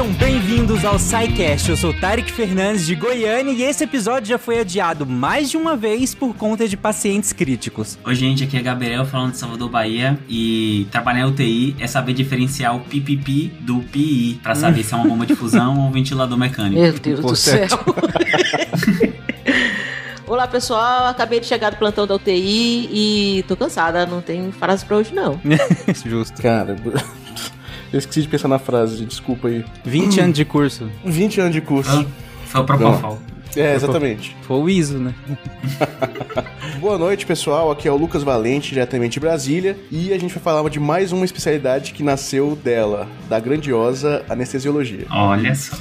Sejam bem-vindos ao SciCast. Eu sou Tarek Fernandes de Goiânia e esse episódio já foi adiado mais de uma vez por conta de pacientes críticos. Oi, gente, aqui é Gabriel falando de Salvador, Bahia e trabalhar em UTI é saber diferenciar o PPP do PI para saber se é uma bomba de fusão ou um ventilador mecânico. Meu Deus do céu. Olá pessoal, acabei de chegar do plantão da UTI e tô cansada, não tem frase pra hoje não. Justo. Cara, eu esqueci de pensar na frase, desculpa aí. 20 anos de curso. 20 anos de curso. Ah, foi o Propofol. É, exatamente. Foi o ISO, né? Boa noite, pessoal. Aqui é o Lucas Valente, diretamente de Brasília. E a gente vai falar de mais uma especialidade que nasceu dela, da grandiosa anestesiologia. Olha só.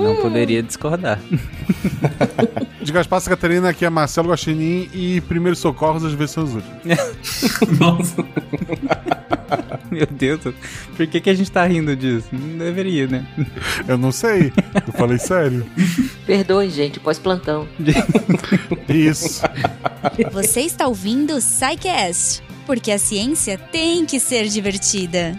Não poderia discordar. De Gaspar Catarina, aqui é Marcelo Guaxinim e primeiros socorros às vezes são os últimos. Nossa. Meu Deus, por que, que a gente tá rindo disso? Não deveria, né? Eu não sei, eu falei sério. Perdoem, gente, pós-plantão. Isso. Você está ouvindo o SciCast, porque a ciência tem que ser divertida.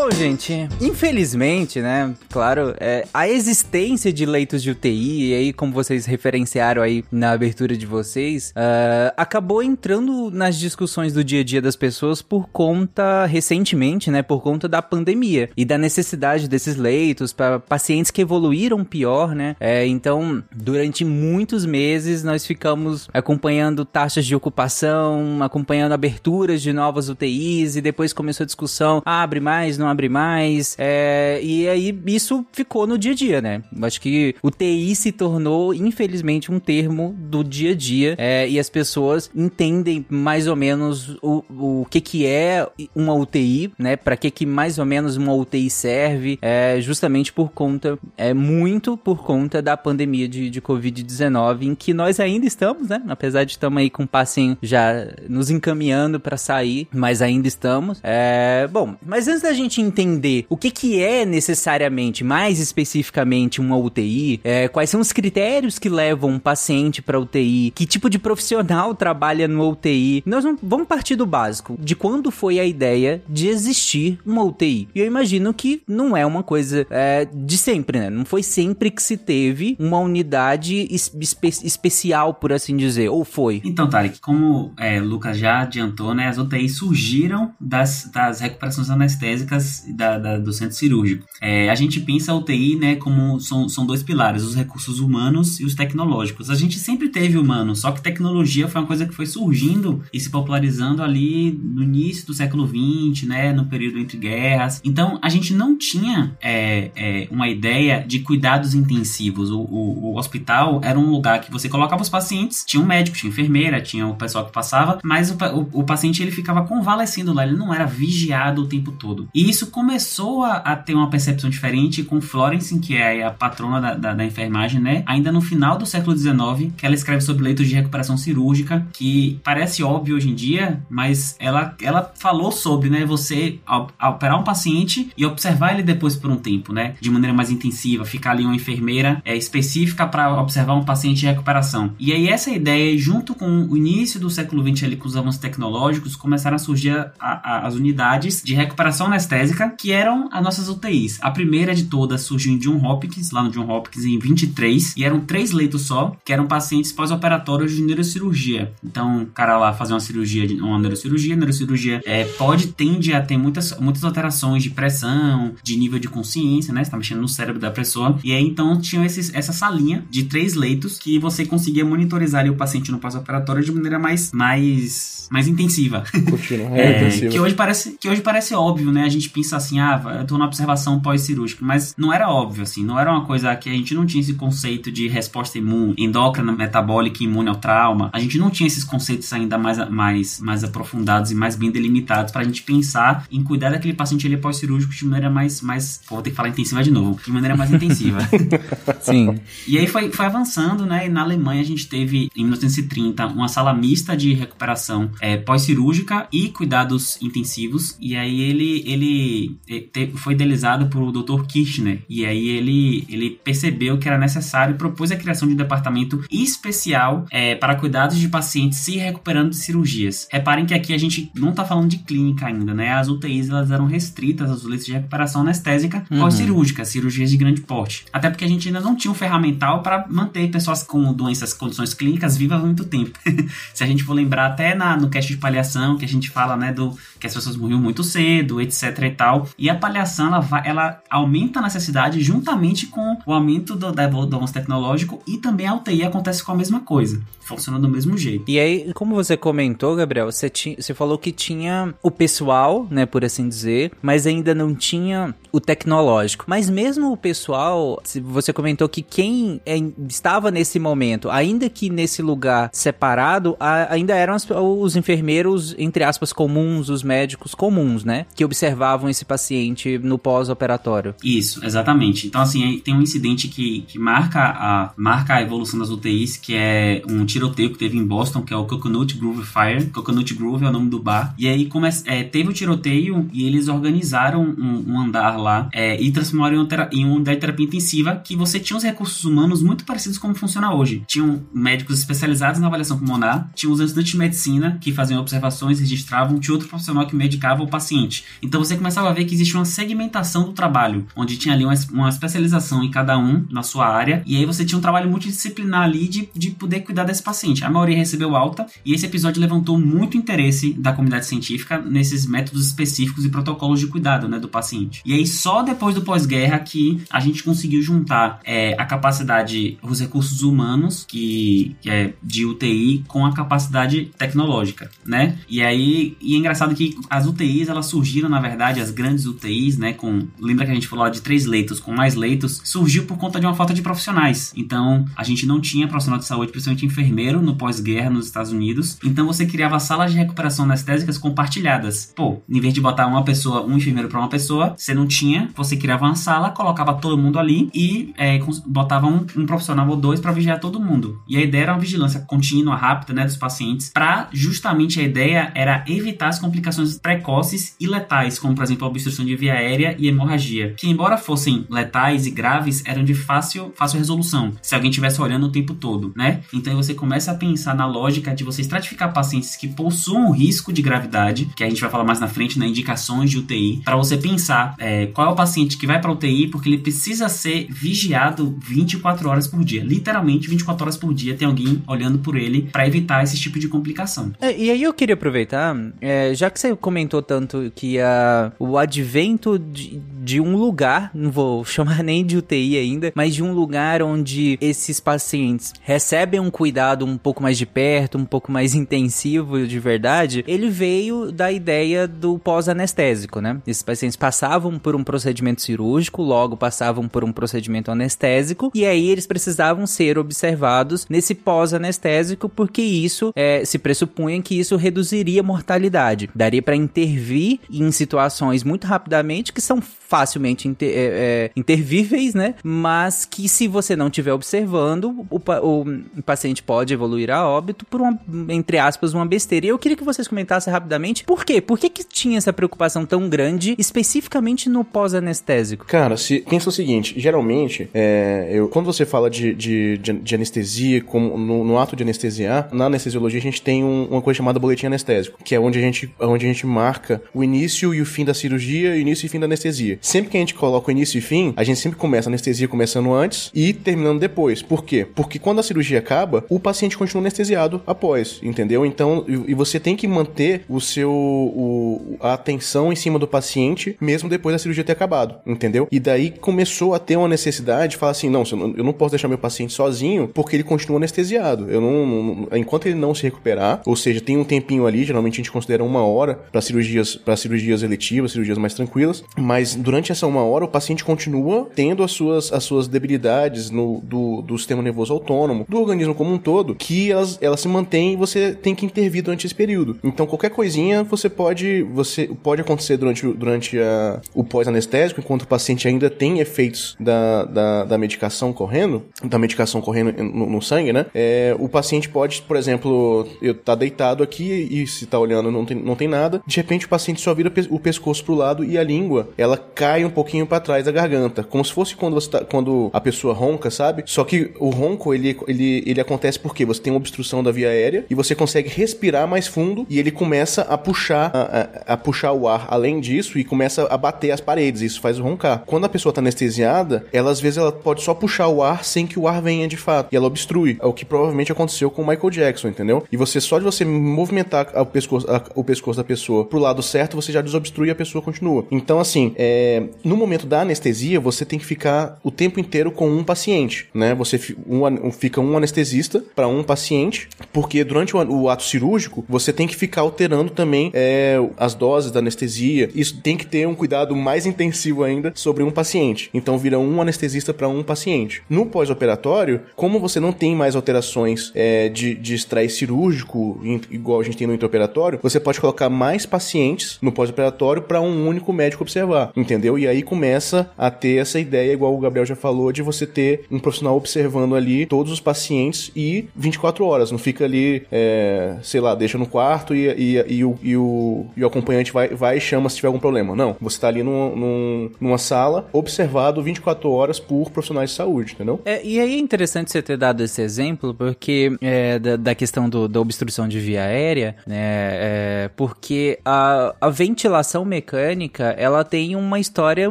Bom, gente, infelizmente, né? Claro, é, a existência de leitos de UTI, e aí, como vocês referenciaram aí na abertura de vocês, uh, acabou entrando nas discussões do dia a dia das pessoas por conta, recentemente, né? Por conta da pandemia e da necessidade desses leitos para pacientes que evoluíram pior, né? É, então, durante muitos meses, nós ficamos acompanhando taxas de ocupação, acompanhando aberturas de novas UTIs, e depois começou a discussão: abre mais, não abre mais. É, e aí isso ficou no dia a dia, né? Acho que o TI se tornou, infelizmente, um termo do dia a dia. É, e as pessoas entendem mais ou menos o, o que, que é uma UTI, né? Para que, que mais ou menos uma UTI serve. É, justamente por conta, é muito por conta da pandemia de, de Covid-19, em que nós ainda estamos, né? Apesar de estamos aí com o passinho já nos encaminhando para sair, mas ainda estamos. É, bom, mas antes da gente entender o que, que é necessariamente, mais especificamente, uma UTI, é, quais são os critérios que levam um paciente para UTI, que tipo de profissional trabalha no UTI, nós vamos partir do básico, de quando foi a ideia de existir uma UTI. E eu imagino que não é uma coisa é, de sempre, né? Não foi sempre que se teve uma unidade espe especial, por assim dizer, ou foi? Então, Tarek, como é, Lucas já adiantou, né, as UTIs surgiram das, das recuperações anestésicas da, da, do centro cirúrgico. É, a gente pensa a UTI, né, como são, são dois pilares, os recursos humanos e os tecnológicos. A gente sempre teve humanos, só que tecnologia foi uma coisa que foi surgindo e se popularizando ali no início do século XX, né, no período entre guerras. Então, a gente não tinha é, é, uma ideia de cuidados intensivos. O, o, o, hospital era um lugar que você colocava os pacientes, tinha um médico, tinha enfermeira, tinha o pessoal que passava, mas o, o, o paciente ele ficava convalescendo lá, ele não era vigiado o tempo todo. E isso começou a, a, ter uma percepção diferente com Florence, que é a patrona da, da, da, enfermagem, né? Ainda no final do século XIX, que ela escreve sobre leitos de recuperação cirúrgica, que parece óbvio hoje em dia, mas ela, ela falou sobre, né? Você operar um paciente e observar ele depois por um tempo, né? De maneira mais intensiva, ficar ali uma enfermeira é, específica para observar um paciente de recuperação. E aí essa ideia, junto com o início do século XX ali, com os avanços tecnológicos, começaram a surgir a, a, as unidades de recuperação anestésica, que eram as nossas UTIs. A primeira de todas surgiu em John Hopkins, lá no John Hopkins, em 23, e eram três leitos só, que eram pacientes pós-operatórios de neurocirurgia. Então, o cara lá fazia uma cirurgia, uma neurocirurgia, neurocirurgia é, pode, tende a ter muitas, muitas alterações de pressão, de nível de consciência, né? Você tá mexendo no cérebro da pessoa. E aí, então, tinha esses, essa salinha de três leitos que você conseguia monitorizar ali, o paciente no pós-operatório de maneira mais, mais, mais intensiva. Contínua, é, é, intensiva. Que hoje, parece, que hoje parece óbvio, né? A gente pensa assim, ah, eu tô na observação pós-cirúrgica, mas não era óbvio, assim, não era uma coisa que a gente não tinha esse conceito de resposta imune, endócrina, metabólica imune ao trauma. A gente não tinha esses conceitos ainda mais, mais, mais aprofundados e mais bem delimitados pra gente pensar em cuidar daquele paciente ali pós-cirúrgico de maneira mais, mais, vou ter que falar intensiva de novo, de maneira mais intensiva. Sim. E aí foi, foi avançando, né? E na Alemanha a gente teve, em 1930, uma sala mista de recuperação é, pós-cirúrgica e cuidados intensivos. E aí ele, ele ele foi idealizado por Dr. Kirchner. E aí ele, ele percebeu que era necessário e propôs a criação de um departamento especial é, para cuidados de pacientes se recuperando de cirurgias. Reparem que aqui a gente não está falando de clínica ainda, né? As UTIs elas eram restritas aos leitos de recuperação anestésica uhum. pós-cirúrgica, cirurgias de grande porte. Até porque a gente ainda não tinha um ferramental para manter pessoas com doenças, condições clínicas vivas há muito tempo. se a gente for lembrar até na, no cast de paliação, que a gente fala, né, do que as pessoas morriam muito cedo, etc e tal. E a paliação, ela, vai, ela aumenta a necessidade juntamente com o aumento do, do avanço tecnológico e também a UTI acontece com a mesma coisa. Funciona do mesmo jeito. E aí, como você comentou, Gabriel, você, ti, você falou que tinha o pessoal, né, por assim dizer, mas ainda não tinha o tecnológico. Mas mesmo o pessoal, você comentou que quem é, estava nesse momento, ainda que nesse lugar separado, a, ainda eram as, os enfermeiros, entre aspas, comuns, os médicos comuns, né? Que observavam esse paciente no pós-operatório. Isso, exatamente. Então, assim, tem um incidente que, que marca, a, marca a evolução das UTIs, que é um tiroteio que teve em Boston, que é o Coconut Grove Fire. Coconut Grove é o nome do bar. E aí é, teve o tiroteio e eles organizaram um, um andar lá é, e transformaram em, um em de terapia intensiva que você tinha os recursos humanos muito parecidos como funciona hoje. Tinham médicos especializados na avaliação pulmonar, tinha os estudantes de medicina que faziam observações, registravam, tinha outro profissional que medicava o paciente. Então você começava a ver que existe uma segmentação do trabalho, onde tinha ali uma, uma especialização em cada um na sua área, e aí você tinha um trabalho multidisciplinar ali de, de poder cuidar desse paciente. A maioria recebeu alta, e esse episódio levantou muito interesse da comunidade científica nesses métodos específicos e protocolos de cuidado né, do paciente. E aí só depois do pós-guerra que a gente conseguiu juntar é, a capacidade, os recursos humanos que, que é de UTI com a capacidade tecnológica, né? E aí, e é engraçado que as UTIs elas surgiram na verdade as grandes UTIs, né? Com lembra que a gente falou de três leitos com mais leitos, surgiu por conta de uma falta de profissionais. Então a gente não tinha profissional de saúde, principalmente enfermeiro no pós-guerra nos Estados Unidos. Então você criava salas de recuperação anestésicas compartilhadas. Pô, em vez de botar uma pessoa, um enfermeiro para uma pessoa, você não tinha, você criava uma sala, colocava todo mundo ali e é, botava um, um, profissional ou dois para vigiar todo mundo. E a ideia era uma vigilância contínua, rápida, né, dos pacientes, para justamente a ideia era evitar as complicações precoces e letais, como por exemplo a obstrução de via aérea e hemorragia, que embora fossem letais e graves, eram de fácil, fácil resolução, se alguém estivesse olhando o tempo todo, né? Então você começa a pensar na lógica de você estratificar pacientes que possuam risco de gravidade, que a gente vai falar mais na frente, né, indicações de UTI, para você pensar é, qual é o paciente que vai para UTI, porque ele precisa ser vigiado 24 horas por dia, literalmente 24 horas por dia tem alguém olhando por ele para evitar esse tipo de complicação. É, e aí eu queria aproveitar, é, já que você comentou tanto que a, o advento de, de um lugar, não vou chamar nem de UTI ainda, mas de um lugar onde esses pacientes recebem um cuidado um pouco mais de perto, um pouco mais intensivo de verdade, ele veio da ideia do pós-anestésico, né? Esses pacientes passavam por um procedimento cirúrgico, logo passavam por um procedimento anestésico, e aí eles precisavam ser observados nesse pós-anestésico, porque isso é, se pressupunha que isso reduziria a mortalidade. Daria para intervir em situações muito rapidamente que são facilmente inter, é, é, intervíveis, né? Mas que se você não estiver observando, o, o, o, paciente pode evoluir a óbito por uma, entre aspas, uma besteira. E eu queria que vocês comentassem rapidamente por quê? Por que, que tinha essa preocupação tão grande, especificamente no pós-anestésico? Cara, se, pensa o seguinte, geralmente, é, eu, quando você fala de, de, de, anestesia, como no, no, ato de anestesiar, na anestesiologia a gente tem um, uma coisa chamada boletim anestésico, que é onde a gente, onde a gente marca o início e o fim da cirurgia, início e fim da anestesia. Sempre que a gente coloca o início e fim, a gente sempre começa a anestesia começando antes e terminando depois. Por quê? Porque quando a cirurgia acaba, o paciente continua anestesiado após, entendeu? Então, e você tem que manter o seu o, a atenção em cima do paciente mesmo depois da cirurgia ter acabado, entendeu? E daí começou a ter uma necessidade de falar assim, não, eu não posso deixar meu paciente sozinho porque ele continua anestesiado. Eu não, não enquanto ele não se recuperar, ou seja, tem um tempinho ali, geralmente a gente considera uma hora para cirurgias para cirurgias eletivas, cirurgias mais tranquilas, mas durante essa uma hora o paciente continua tendo as suas, as suas debilidades no, do, do sistema nervoso autônomo, do organismo como um todo, que elas, elas se mantêm e você tem que intervir durante esse período. Então qualquer coisinha você pode, você pode acontecer durante, durante a, o pós-anestésico, enquanto o paciente ainda tem efeitos da, da, da medicação correndo, da medicação correndo no, no sangue, né? É, o paciente pode, por exemplo, eu tá deitado aqui e se tá olhando não tem, não tem nada, de repente o paciente só vira o pescoço ombros pro lado e a língua, ela cai um pouquinho para trás da garganta, como se fosse quando você tá, quando a pessoa ronca, sabe? Só que o ronco ele, ele, ele acontece porque você tem uma obstrução da via aérea e você consegue respirar mais fundo e ele começa a puxar a, a, a puxar o ar além disso e começa a bater as paredes, isso faz roncar. Quando a pessoa tá anestesiada, ela às vezes ela pode só puxar o ar sem que o ar venha de fato, e ela obstrui. É o que provavelmente aconteceu com o Michael Jackson, entendeu? E você só de você movimentar o pescoço, a, o pescoço da pessoa pro lado certo, você já desobstrui a pessoa continua. Então, assim, é, no momento da anestesia, você tem que ficar o tempo inteiro com um paciente, né? Você um, fica um anestesista para um paciente, porque durante o, o, ato cirúrgico, você tem que ficar alterando também é, as doses da anestesia. Isso tem que ter um cuidado mais intensivo ainda sobre um paciente. Então, vira um anestesista para um paciente. No pós-operatório, como você não tem mais alterações é, de, de estresse cirúrgico, igual a gente tem no intraoperatório, você pode colocar mais pacientes no pós-operatório para um único médico observar, entendeu? E aí começa a ter essa ideia, igual o Gabriel já falou, de você ter um profissional observando ali todos os pacientes e 24 horas, não fica ali, é, sei lá, deixa no quarto e, e, e, o, e, o, e o acompanhante vai, vai e chama se tiver algum problema. Não, você está ali num, num, numa sala observado 24 horas por profissionais de saúde, entendeu? É, e aí é interessante você ter dado esse exemplo, porque é, da, da, questão do, da obstrução de via aérea, né? É, porque a, a ventilação mecânica ela tem uma história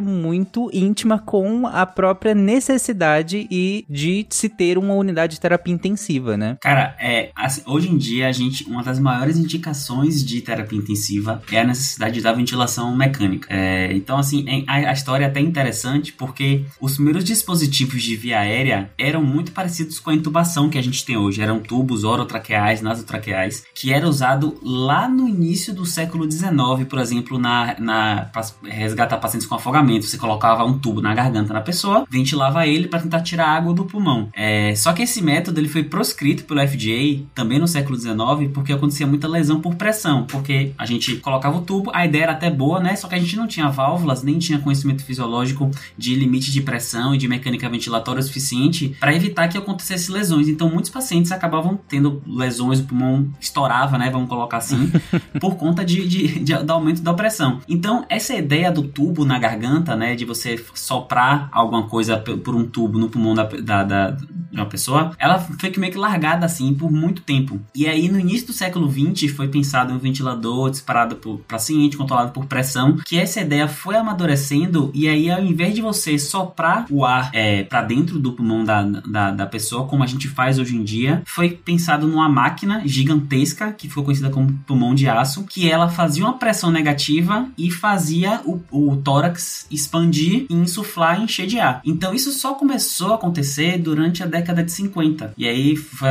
muito íntima com a própria necessidade e de se ter uma unidade de terapia intensiva, né? Cara, é, hoje em dia a gente uma das maiores indicações de terapia intensiva é a necessidade da ventilação mecânica. É, então, assim, a, a história é até interessante porque os primeiros dispositivos de via aérea eram muito parecidos com a intubação que a gente tem hoje. Eram tubos orotraqueais, nasotraqueais, que era usado lá no início do século XIX, por exemplo, na, na para resgatar pacientes com afogamento. Você colocava um tubo na garganta da pessoa, ventilava ele para tentar tirar água do pulmão. É, só que esse método ele foi proscrito pelo FDA também no século XIX porque acontecia muita lesão por pressão, porque a gente colocava o tubo, a ideia era até boa, né? Só que a gente não tinha válvulas, nem tinha conhecimento fisiológico de limite de pressão e de mecânica ventilatória suficiente para evitar que acontecesse lesões. Então muitos pacientes acabavam tendo lesões, o pulmão estourava, né? Vamos colocar assim, por conta de, de, de, do aumento da pressão. Então essa ideia do tubo na garganta, né? De você soprar alguma coisa por um tubo no pulmão da, da, da de uma pessoa, ela foi meio que largada assim por muito tempo. E aí no início do século 20 foi pensado um ventilador disparado por paciente, controlado por pressão, que essa ideia foi amadurecendo e aí ao invés de você soprar o ar é, para dentro do pulmão da, da, da, pessoa, como a gente faz hoje em dia, foi pensado numa máquina gigantesca, que foi conhecida como pulmão de aço, que ela fazia uma pressão negativa e fazia o, o tórax expandir e insuflar e encher de ar. Então isso só começou a acontecer durante a década de 50. E aí foi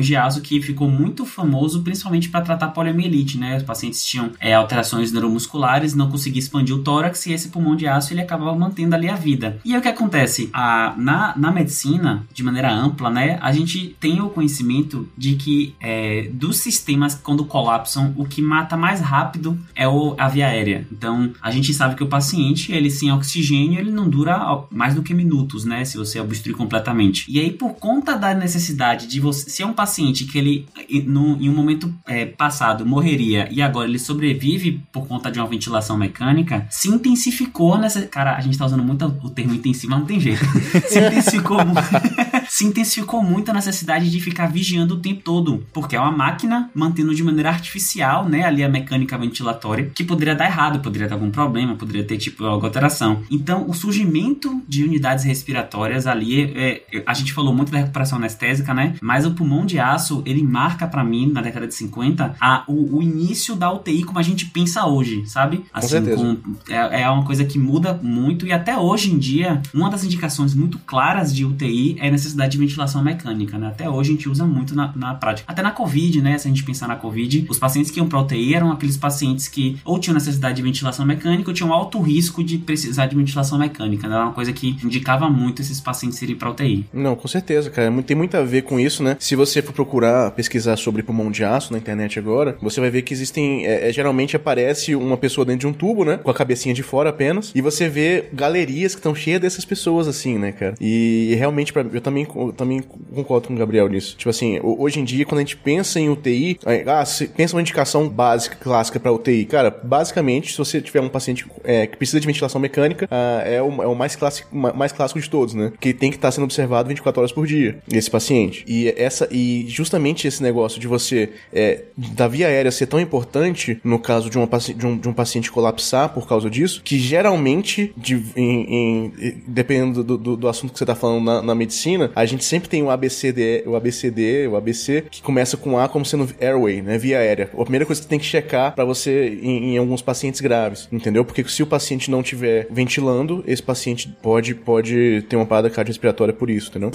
de aço que ficou muito famoso, principalmente para tratar poliomielite, né? Os pacientes tinham é, alterações neuromusculares, não conseguia expandir o tórax e esse pulmão de aço ele acabava mantendo ali a vida. E aí o que acontece? A, na, na medicina, de maneira ampla, né, a gente tem o conhecimento de que é, dos sistemas, quando colapsam, o que mata mais rápido é o, a via aérea. Então, a gente sabe que o paciente, ele sem oxigênio, ele não dura mais do que minutos, né, se você obstruir completamente. E aí, por conta da necessidade de você, se é um paciente que ele, no, em um momento é, passado, morreria e agora ele sobrevive por conta de uma ventilação mecânica, se intensificou nessa. Cara, a gente tá usando muito o termo intensivo, mas não tem jeito. se intensificou muito. se intensificou muito a necessidade de ficar vigiando o tempo todo, porque é uma máquina mantendo de maneira artificial, né, ali a mecânica ventilatória, que poderia dar errado, poderia dar algum problema, poderia ter tipo alguma alteração. Então, o surgimento de unidades respiratórias ali, é, é, a gente falou muito da recuperação anestésica, né, mas o pulmão de aço, ele marca para mim, na década de 50, a, o, o, início da UTI como a gente pensa hoje, sabe? Assim, com é, é uma coisa que muda muito e até hoje em dia, uma das indicações muito claras de UTI é a necessidade de ventilação mecânica, né? Até hoje a gente usa muito na, na prática. Até na Covid, né? Se a gente pensar na Covid, os pacientes que iam para UTI eram aqueles pacientes que ou tinham necessidade de ventilação mecânica ou tinham alto risco de precisar de ventilação mecânica. Né? Era uma coisa que indicava muito esses pacientes irem para UTI. Não, com certeza, cara. Tem muito a ver com isso, né? Se você for procurar pesquisar sobre pulmão de aço na internet agora, você vai ver que existem. É, é, geralmente aparece uma pessoa dentro de um tubo, né? Com a cabecinha de fora apenas. E você vê galerias que estão cheias dessas pessoas, assim, né, cara? E, realmente, pra, eu também também concordo com o Gabriel nisso. Tipo assim, ho- hoje em dia, quando a gente pensa em UTI, ah, pensa uma indicação básica, clássica pra UTI. Cara, basicamente, se você tiver um paciente é, que precisa de ventilação mecânica, ah, é, o, é o mais clássico, ma- mais clássico de todos, né? Que tem que estar sendo observado 24 horas por dia, esse paciente. E essa e justamente esse negócio de você é, da via aérea ser tão importante no caso de, uma, de, um, de um paciente colapsar por causa disso, que geralmente, de, em, em- dependendo do, do, do assunto que você tá falando na, na medicina, a gente sempre tem o ABCD, o ABCD, o ABC, que começa com A como sendo airway, né? Via aérea. A primeira coisa que tem que checar pra você em, em alguns pacientes graves, entendeu? Porque se o paciente não estiver ventilando, esse paciente pode, pode ter uma parada cardiorrespiratória por isso, entendeu?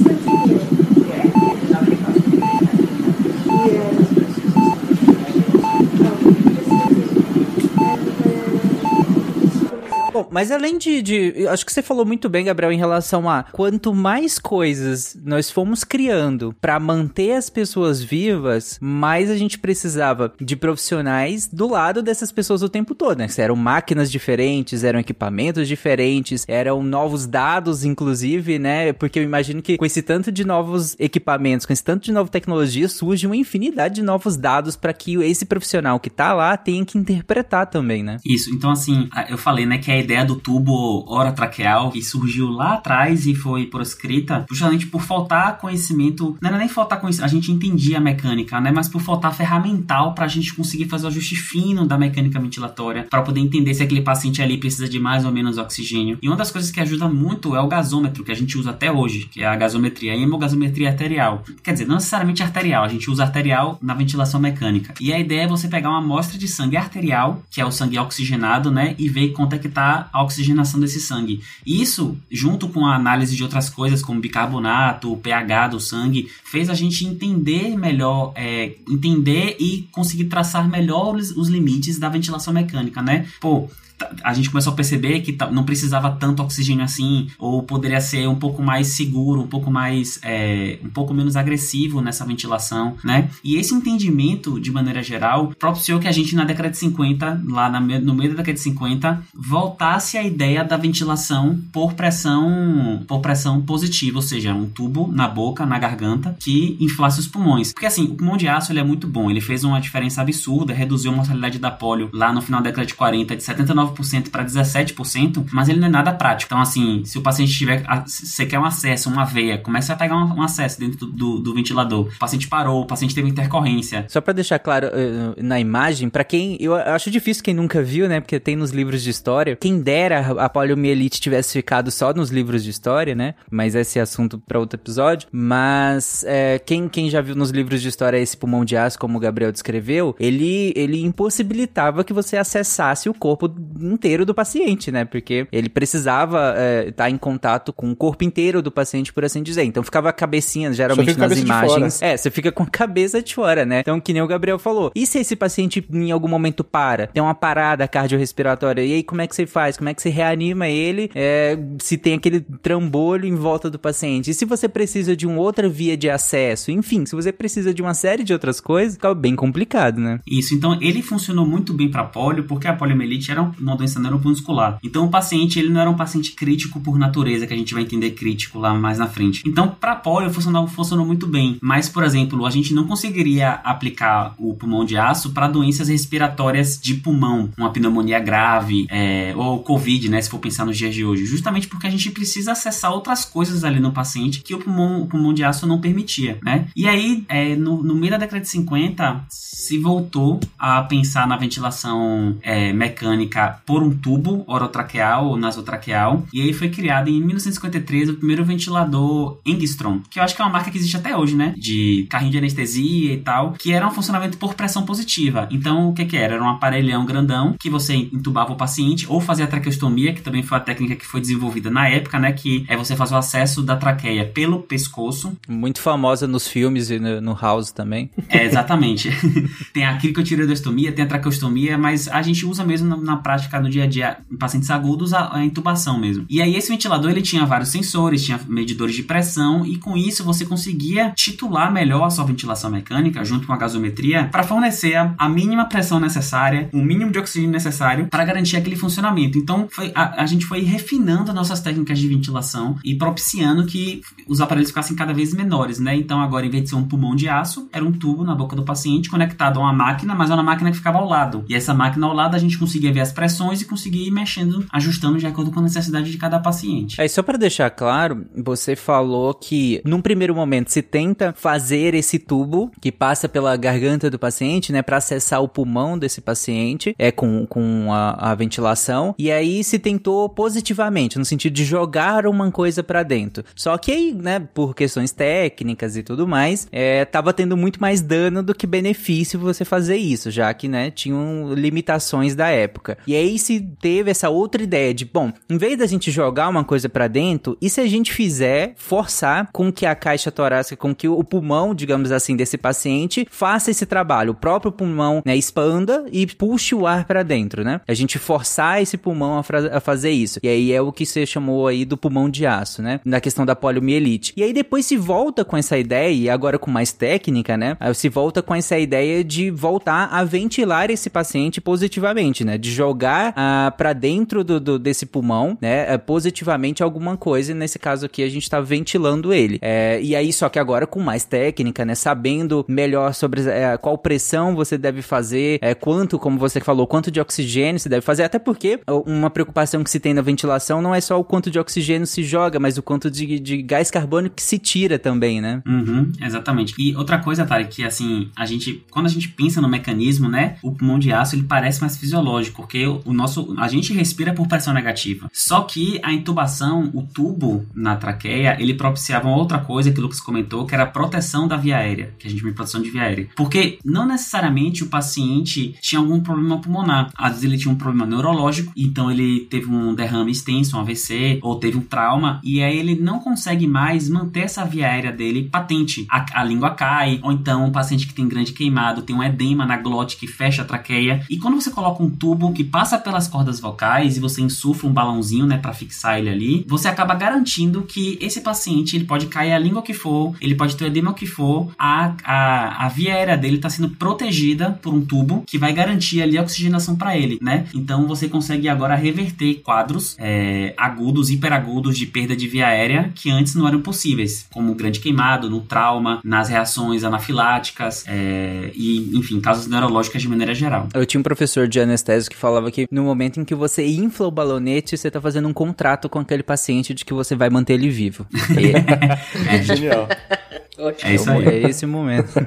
Mas além de, de- Acho que você falou muito bem, Gabriel, em relação a quanto mais coisas nós fomos criando pra manter as pessoas vivas, mais a gente precisava de profissionais do lado dessas pessoas o tempo todo, né? Eram máquinas diferentes, eram equipamentos diferentes, eram novos dados, inclusive, né? Porque eu imagino que com esse tanto de novos equipamentos, com esse tanto de nova tecnologia, surge uma infinidade de novos dados pra que esse profissional que tá lá tenha que interpretar também, né? Isso, então assim, eu falei, né, que a ideia do tubo orotraqueal que surgiu lá atrás e foi proscrita justamente por faltar conhecimento, não era nem faltar conhecimento, a gente entendia a mecânica, né, mas por faltar ferramental pra gente conseguir fazer o ajuste fino da mecânica ventilatória, pra poder entender se aquele paciente ali precisa de mais ou menos oxigênio. E uma das coisas que ajuda muito é o gasômetro, que a gente usa até hoje, que é a gasometria, a hemogasometria arterial. Quer dizer, não necessariamente arterial, a gente usa arterial na ventilação mecânica. E a ideia é você pegar uma amostra de sangue arterial, que é o sangue oxigenado, né, e ver quanto é que tá a oxigenação desse sangue. Isso, junto com a análise de outras coisas, como bicarbonato, pH do sangue, fez a gente entender melhor, é, entender e conseguir traçar melhor os, os limites da ventilação mecânica, né? Pô, a gente começou a perceber que não precisava tanto oxigênio assim, ou poderia ser um pouco mais seguro, um pouco mais, é, um pouco menos agressivo nessa ventilação, né? E esse entendimento, de maneira geral, propiciou que a gente na década de 50, lá na no meio da década de 50, voltasse à ideia da ventilação por pressão, por pressão positiva, ou seja, um tubo na boca, na garganta, que inflasse os pulmões. Porque assim, o pulmão de aço ele é muito bom, ele fez uma diferença absurda, reduziu a mortalidade da polio lá no final da década de 40 de 79% para 17%, mas ele não é nada prático. Então, assim, se o paciente tiver, você quer um acesso, uma veia, comece a pegar um, um acesso dentro do, do- do ventilador. O paciente parou, o paciente teve intercorrência. Só pra deixar claro eh, na imagem, pra quem. Eu acho difícil quem nunca viu, né? Porque tem nos livros de história. Quem dera a poliomielite tivesse ficado só nos livros de história, né? Mas esse é assunto pra outro episódio. Mas eh, quem, quem já viu nos livros de história esse pulmão de aço, como o Gabriel descreveu, ele, ele impossibilitava que você acessasse o corpo inteiro do paciente, né? Porque ele precisava estar em contato com o corpo inteiro do paciente, por assim dizer. Então ficava a cabecinha, geralmente nas cabeça de fora. imagens. É, você fica com a cabeça de fora, né? Então, que nem o Gabriel falou. E se esse paciente em algum momento para? Tem uma parada cardiorrespiratória. E aí, como é que você faz? Como é que você reanima ele? É, se tem aquele trambolho em volta do paciente? E se você precisa de uma outra via de acesso? Enfim, se você precisa de uma série de outras coisas, fica bem complicado, né? Isso, então ele funcionou muito bem para polio, porque a poliomielite era uma doença neuromuscular. Então o paciente, ele não era um paciente crítico por natureza, que a gente vai entender crítico lá mais na frente. Então, para polio funcionou, funcionou muito bem. Mas, por exemplo, a gente não conseguiria aplicar o pulmão de aço para doenças respiratórias de pulmão, uma pneumonia grave, é, ou Covid, né, se for pensar nos dias de hoje. Justamente porque a gente precisa acessar outras coisas ali no paciente que o pulmão, o pulmão de aço não permitia, né? E aí, é, no, no meio da década de 50, se voltou a pensar na ventilação é, mecânica por um tubo orotraqueal ou nasotraqueal. E aí foi criado em 1953 o primeiro ventilador Engstrom, que eu acho que é uma marca que existe até hoje, né? De carrinho de anestesia e tal, que era um funcionamento por pressão positiva. Então, o que que era? Era um aparelhão grandão que você entubava o paciente ou fazia a traqueostomia, que também foi a técnica que foi desenvolvida na época, né? Que é você fazer o acesso da traqueia pelo pescoço Muito famosa nos filmes e no, House também. é, exatamente. tem a cricotireoidostomia, tem a traqueostomia, mas a gente usa mesmo na, na prática prática no dia a dia em pacientes agudos a, a intubação mesmo. E aí esse ventilador ele tinha vários sensores, tinha medidores de pressão e com isso você conseguia titular melhor a sua ventilação mecânica junto com a gasometria para fornecer a, a, mínima pressão necessária, o mínimo de oxigênio necessário para garantir aquele funcionamento. Então foi, a, a gente foi refinando nossas técnicas de ventilação e propiciando que os aparelhos ficassem cada vez menores, né? Então agora em vez de ser um pulmão de aço, era um tubo na boca do paciente conectado a uma máquina, mas era uma máquina que ficava ao lado. E essa máquina ao lado a gente conseguia ver as pressões e conseguia ir mexendo, ajustando de acordo com a necessidade de cada paciente. Aí só para deixar claro, você falou que num primeiro momento se tenta fazer esse tubo que passa pela garganta do paciente, né, para acessar o pulmão desse paciente, é com, com a, a ventilação. E aí se tentou positivamente, no sentido de jogar uma coisa para dentro. Só que aí, né, por questões técnicas e tudo mais, é, tava tendo muito mais dano do que benefício você fazer isso, já que, né, tinham limitações da época. E aí se teve essa outra ideia de, bom, em vez da gente jogar uma coisa para dentro, e se a gente fizer forçar com que a caixa torácica, com que o pulmão, digamos assim, desse paciente faça esse trabalho, o próprio pulmão, né, expanda e puxe o ar para dentro, né? A gente forçar esse pulmão a, a, fazer isso. E aí é o que você chamou aí do pulmão de aço, né? Na questão da poliomielite. E aí depois se volta com essa ideia, e agora com mais técnica, né? Se volta com essa ideia de voltar a ventilar esse paciente positivamente, né? De jogar ah, para dentro do, do, desse pulmão, né? Eh, positivamente alguma coisa. E nesse caso aqui a gente tá ventilando ele. É, e aí, só que agora com mais técnica, né? Sabendo melhor sobre é, qual pressão você deve fazer, é, quanto, como você falou, quanto de oxigênio você deve fazer. Até porque uma preocupação que se tem na ventilação não é só o quanto de oxigênio se joga, mas o quanto de, de gás carbônico que se tira também, né? Uhum, exatamente. E outra coisa, Tarek, que assim, a gente, quando a gente pensa no mecanismo, né? O pulmão de aço ele parece mais fisiológico, porque o nosso, a gente respira por pressão negativa. Só que a intubação, o tubo na traqueia, ele propiciava uma outra coisa que o Lucas comentou, que era a proteção da via aérea, que a gente chama de proteção de via aérea. Porque não necessariamente o paciente tinha algum problema pulmonar. Às vezes ele tinha um problema neurológico, então ele teve um derrame extenso, um AVC, ou teve um trauma, e aí ele não consegue mais manter essa via aérea dele patente. A, a língua cai, ou então um paciente que tem grande queimado, tem um edema na glote que fecha a traqueia. E quando você coloca um tubo que passa pelas cordas vocais e você insufla um balãozinho, né, para fixar ele ali, você acaba garantindo que esse paciente ele pode cair a língua que for, ele pode ter o edema que for, a, a, a via aérea dele está sendo protegida por um tubo que vai garantir ali a oxigenação para ele, né? Então você consegue agora reverter quadros é, agudos, hiperagudos de perda de via aérea que antes não eram possíveis, como grande queimado, no trauma, nas reações anafiláticas é, e, enfim, causas neurológicas de maneira geral. Eu tinha um professor de anestésio que falava que no momento em que você infla o balonete, você está fazendo um contrato com aquele paciente de que você vai manter ele vivo. E... é genial. É isso aí. É esse momento.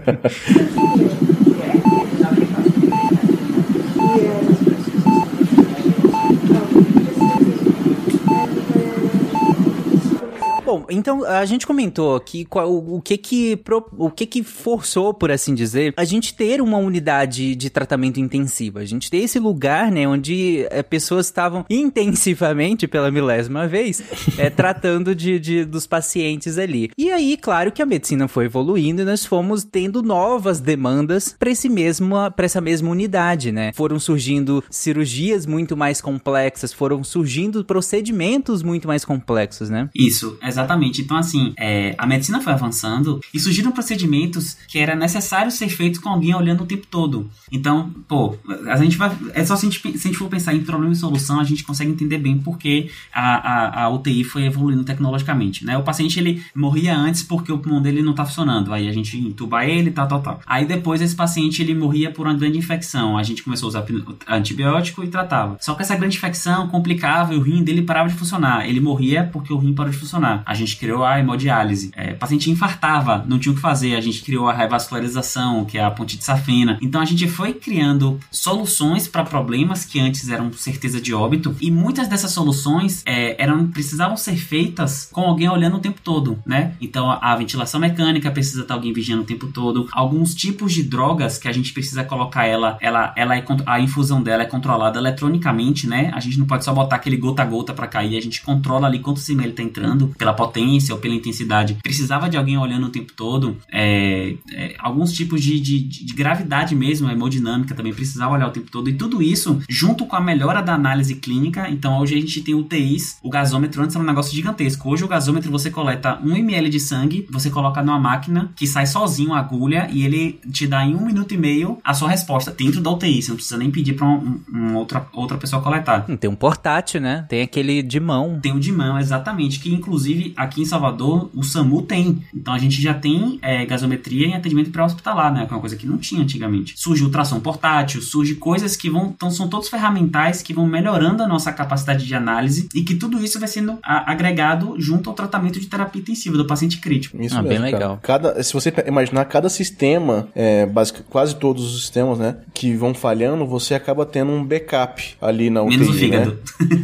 Bom, então a gente comentou aqui qual, o, que que o que que forçou, por assim dizer, a gente ter uma unidade de tratamento intensivo, a gente ter esse lugar, né, onde é, pessoas estavam intensivamente pela milésima vez é, tratando de, de, dos pacientes ali. E aí, claro que a medicina foi evoluindo e nós fomos tendo novas demandas para esse mesmo para essa mesma unidade, né? Foram surgindo cirurgias muito mais complexas, foram surgindo procedimentos muito mais complexos, né? Isso, exatamente Exatamente. Então, assim, é, a medicina foi avançando e surgiram procedimentos que era necessário ser feitos com alguém olhando o tempo todo. Então, pô, a gente vai. É só se a gente, se a gente for pensar em problema e solução, a gente consegue entender bem porque a, a, a UTI foi evoluindo tecnologicamente, né? O paciente ele morria antes porque o pulmão dele não tá funcionando. Aí a gente entuba ele, tal, tal, tal. Aí depois esse paciente ele morria por uma grande infecção. A gente começou a usar antibiótico e tratava. Só que essa grande infecção complicava e o rim dele parava de funcionar. Ele morria porque o rim parou de funcionar. A gente criou a hemodiálise. É, paciente infartava, não tinha o que fazer. A gente criou a revascularização, que é a ponte de safena. Então a gente foi criando soluções para problemas que antes eram certeza de óbito e muitas dessas soluções é, eram precisavam ser feitas com alguém olhando o tempo todo, né? Então a, a ventilação mecânica precisa estar alguém vigiando o tempo todo. Alguns tipos de drogas que a gente precisa colocar ela, ela, ela é a infusão dela é controlada eletronicamente, né? A gente não pode só botar aquele gota a gota para cair, a gente controla ali quantos ml tá entrando pela potência ou pela intensidade, precisava de alguém olhando o tempo todo. É, é, alguns tipos de, de, de, gravidade mesmo, hemodinâmica também precisava olhar o tempo todo. E tudo isso, junto com a melhora da análise clínica, então hoje a gente tem UTIs, o gasômetro antes era um negócio gigantesco. Hoje o gasômetro você coleta 1 ml de sangue, você coloca numa máquina que sai sozinho a agulha e ele te dá em um minuto e meio a sua resposta dentro da UTI. Você não precisa nem pedir pra um, um outra, outra pessoa coletar. Tem um portátil, né? Tem aquele de mão. Tem o de mão, exatamente. Que inclusive aqui em Salvador o SAMU tem. Então a gente já tem é, gasometria em atendimento pré-hospitalar, né? Que é uma coisa que não tinha antigamente. Surge ultrassom portátil, surge coisas que vão. Então são todos ferramentais que vão melhorando a nossa capacidade de análise e que tudo isso vai sendo a, agregado junto ao tratamento de terapia intensiva do paciente crítico. Isso ah, mesmo, bem legal. Cada, se você imaginar cada sistema, é, basic, quase todos os sistemas, né, que vão falhando, você acaba tendo um backup ali na UTI, Menos o fígado.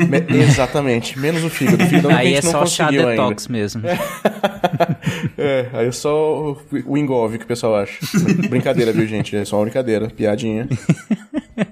Né? Me, exatamente, menos o fígado. O fígado aí é só chá detox ainda. Mesmo. é, aí é só o engolve que o pessoal acha. brincadeira, viu, gente? É só uma brincadeira, piadinha.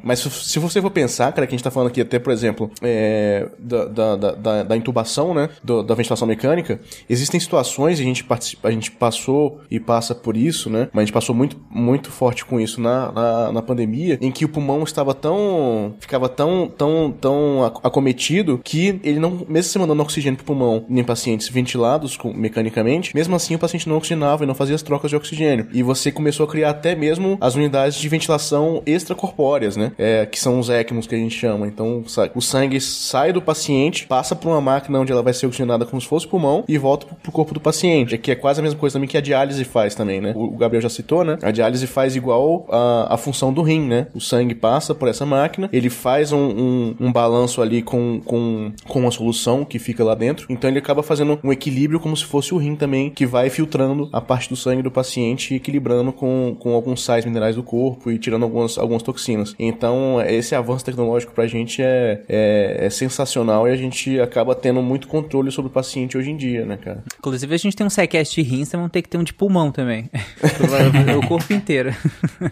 Mas se você for pensar, cara, que a gente tá falando aqui até, por exemplo, é, da, da, da, da, intubação, né? Do, da ventilação mecânica, existem situações, a gente, participa, a gente passou e passa por isso, né? Mas a gente passou muito, muito forte com isso na, na, na pandemia, em que o pulmão estava tão. ficava tão, tão, tão acometido que ele não, mesmo você mandando oxigênio pro pulmão em pacientes ventilados com, mecanicamente, mesmo assim o paciente não oxigenava e não fazia as trocas de oxigênio. E você começou a criar até mesmo as unidades de ventilação extracorpóreas, né? É, que são os ECMOs que a gente chama. Então, o sangue sai do paciente, passa por uma máquina onde ela vai ser oxigenada como se fosse pulmão e volta pro corpo do paciente. É que é quase a mesma coisa também que a diálise faz também, né? O Gabriel já citou, né? A diálise faz igual a, a função do rim, né? O sangue passa por essa máquina, ele faz um, um, um balanço ali com, com, com a solução que fica lá dentro. Então ele acaba fazendo um equilíbrio como se fosse o rim também, que vai filtrando a parte do sangue do paciente e equilibrando com, com alguns sais minerais do corpo e tirando algumas, algumas toxinas. Então, esse avanço tecnológico pra gente é, é, é sensacional e a gente acaba tendo muito controle sobre o paciente hoje em dia, né, cara? Inclusive, a gente tem um SciCast de rins, então vamos ter que ter um de pulmão também. o corpo inteiro.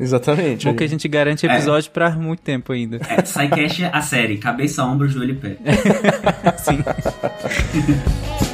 Exatamente. Porque a gente garante episódio é. pra muito tempo ainda. É, SciCast, a série, cabeça, ombro, joelho e pé. Sim.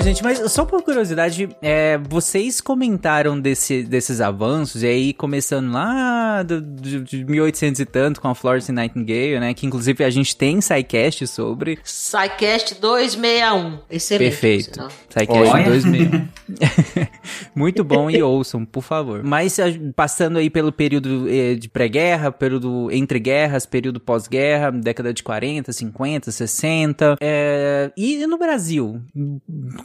gente, mas só por curiosidade, é, vocês comentaram desse, desses avanços, e aí começando lá do, do, de 1800 e tanto com a Florence Nightingale, né? Que inclusive a gente tem SciCast sobre. SciCast 261. Excelente. Perfeito. SciCast 261. Muito bom e ouçam, por favor. Mas passando aí pelo período eh, de pré-guerra, período entre guerras, período pós-guerra, década de 40, 50, 60. É, e no Brasil?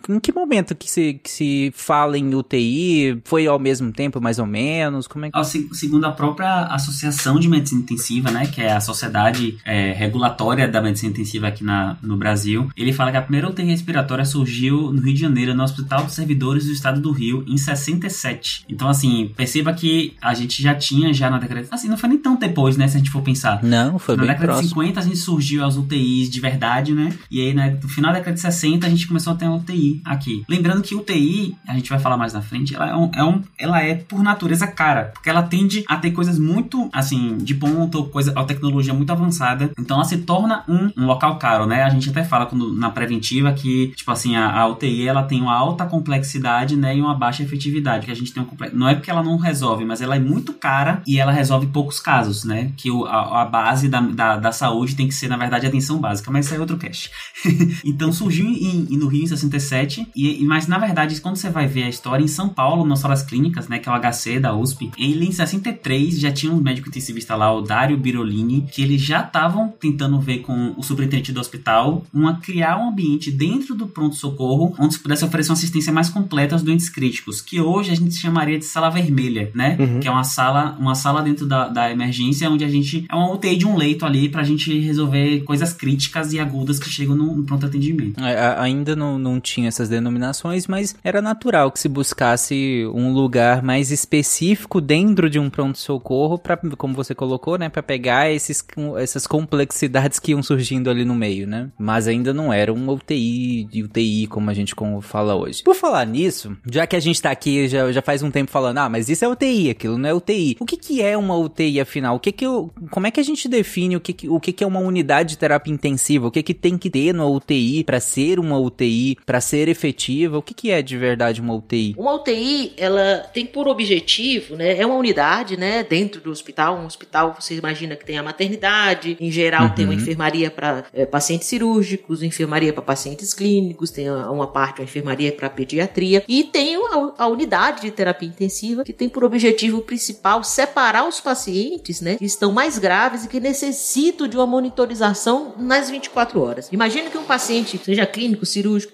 Em que momento que se, que se fala em UTI? Foi ao mesmo tempo, mais ou menos? Como é que... Segundo a própria Associação de Medicina Intensiva, né, que é a sociedade é, regulatória da medicina intensiva aqui na, no Brasil, ele fala que a primeira UTI respiratória surgiu no Rio de Janeiro, no Hospital dos Servidores do Estado do Rio, em 67. Então, assim, perceba que a gente já tinha já na década... Assim, não foi nem tão depois, né, se a gente for pensar. Não, foi na bem Na década próximo. de 50 a gente surgiu as UTIs de verdade, né, e aí né, no final da década de 60 a gente começou a ter a UTI aqui. Lembrando que UTI, a gente vai falar mais na frente, ela é, um, é um, ela é por natureza cara, porque ela tende a ter coisas muito, assim, de ponto, coisa, a tecnologia muito avançada, então ela se torna um, um local caro, né? A gente até fala quando, na preventiva que, tipo assim, a, a UTI ela tem uma alta complexidade, né, e uma baixa efetividade, que a gente tem um não é porque ela não resolve, mas ela é muito cara e ela resolve poucos casos, né? Que o, a, a, base da, da, da, saúde tem que ser, na verdade, atenção básica, mas isso é outro cast. então surgiu em, em, no Rio em 67 e mas na verdade, quando você vai ver a história, em São Paulo, nas salas clínicas, né, que é o HC da USP, ele em 63 já tinha um médico intensivista lá, o Dário Birolini, que eles já estavam tentando ver com o superintendente do hospital uma criar um ambiente dentro do pronto-socorro onde se pudesse oferecer uma assistência mais completa aos doentes críticos, que hoje a gente chamaria de sala vermelha, né? Uhum. Que é uma sala, uma sala dentro da, da emergência onde a gente é uma UTI de um leito ali pra gente resolver coisas críticas e agudas que chegam no, no pronto atendimento. É, ainda não, não tinha tinha essas denominações, mas era natural que se buscasse um lugar mais específico dentro de um pronto-socorro para, como você colocou, né, para pegar esses, essas complexidades que iam surgindo ali no meio, né? Mas ainda não era um UTI de UTI como a gente fala hoje. Por falar nisso, já que a gente tá aqui já, já faz um tempo falando, ah, mas isso é UTI, aquilo não é UTI. O que que é uma UTI afinal? O que que eu, como é que a gente define o que que, o que que é uma unidade de terapia intensiva? O que que tem que ter no UTI para ser uma UTI, para ser efetiva? O que que é de verdade uma UTI? Uma UTI, ela tem por objetivo, né, é uma unidade, né, dentro do hospital. Um hospital, você imagina que tem a maternidade, em geral uhum. tem uma enfermaria para é, pacientes cirúrgicos, enfermaria para pacientes clínicos, tem uma parte uma enfermaria para pediatria e tem a, a, unidade de terapia intensiva que tem por objetivo principal separar os pacientes, né, que estão mais graves e que necessitam de uma monitorização nas 24 horas. Imagina que um paciente, seja clínico, cirúrgico,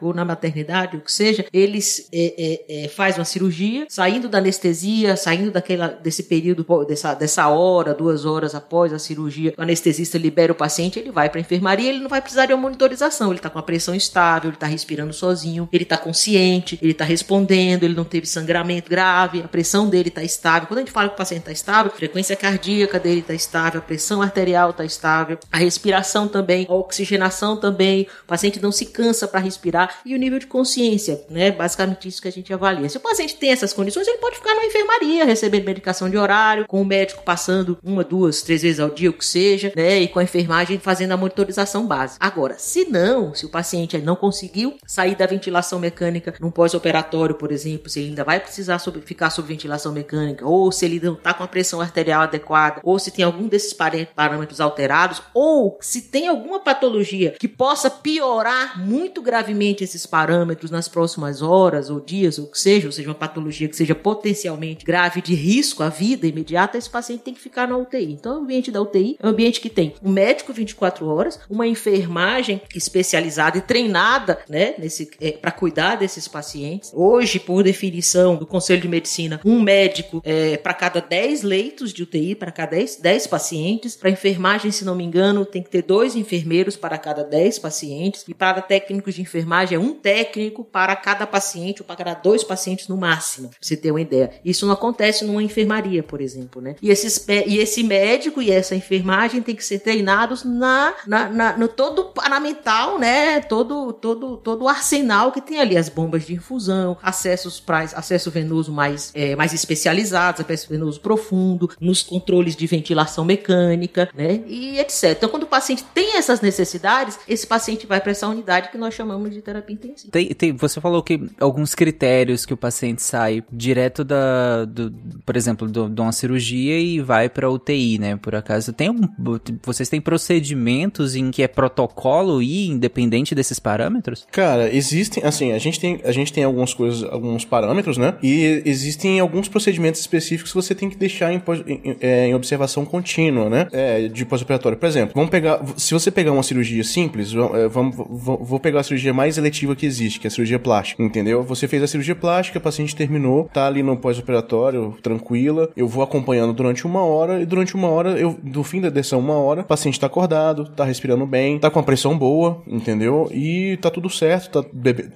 ou na maternidade, o que seja, eles é, é, é, faz uma cirurgia, saindo da anestesia, saindo daquela, desse período, dessa, dessa hora, duas horas após a cirurgia, o anestesista libera o paciente, ele vai para a enfermaria, ele não vai precisar de uma monitorização, ele está com a pressão estável, ele está respirando sozinho, ele está consciente, ele está respondendo, ele não teve sangramento grave, a pressão dele está estável. Quando a gente fala que o paciente está estável, a frequência cardíaca dele está estável, a pressão arterial está estável, a respiração também, a oxigenação também, o paciente não se cansa para respirar e o nível de consciência, né? Basicamente isso que a gente avalia. Se o paciente tem essas condições, ele pode ficar na enfermaria, recebendo medicação de horário, com o médico passando uma, duas, três vezes ao dia, o que seja, né? E com a enfermagem fazendo a monitorização básica. Agora, se não, se o paciente não conseguiu sair da ventilação mecânica num pós-operatório, por exemplo, se ele ainda vai precisar ficar sob ventilação mecânica, ou se ele não está com a pressão arterial adequada, ou se tem algum desses parâmetros alterados, ou se tem alguma patologia que possa piorar muito gravemente esses parâmetros nas próximas horas ou dias, ou que seja, ou seja, uma patologia que seja potencialmente grave de risco à vida imediata, esse paciente tem que ficar na UTI. Então, o ambiente da UTI é um ambiente que tem um médico 24 horas, uma enfermagem especializada e treinada, né, nesse é, para cuidar desses pacientes. Hoje, por definição do Conselho de Medicina, um médico é, para cada 10 leitos de UTI, para cada 10, 10 pacientes. Para enfermagem, se não me engano, tem que ter dois enfermeiros para cada 10 pacientes. E para técnicos de enfermagem, é um técnico para cada paciente ou para dois pacientes no máximo. Pra você ter uma ideia. Isso não acontece numa enfermaria, por exemplo, né? E, esses, e esse médico e essa enfermagem tem que ser treinados na, na, na no todo paramental, né? Todo, todo, todo o arsenal que tem ali as bombas de infusão, acessos para acesso venoso mais, é, mais especializados, acesso venoso profundo, nos controles de ventilação mecânica, né? E etc. Então, quando o paciente tem essas necessidades, esse paciente vai para essa unidade que nós chamamos de terapia intensiva. Tem, tem, você falou que alguns critérios que o paciente sai direto da, do, por exemplo, do, de uma cirurgia e vai para UTI, né? Por acaso tem um, vocês têm procedimentos em que é protocolo e independente desses parâmetros? Cara, existem, assim, a gente tem, a gente tem algumas coisas, alguns parâmetros, né? E existem alguns procedimentos específicos que você tem que deixar em, em, é, em observação contínua, né? É, de pós-operatório. Por exemplo, vamos pegar, se você pegar uma cirurgia simples, é, vamos, vou pegar a cirurgia mais eletiva que existe, que é a cirurgia plástica, entendeu? Você fez a cirurgia plástica, a paciente terminou, tá ali no pós-operatório, tranquila, eu vou acompanhando durante uma hora e durante uma hora, eu, do fim dessa uma hora, o paciente tá acordado, tá respirando bem, tá com a pressão boa, entendeu? E tá tudo certo, tá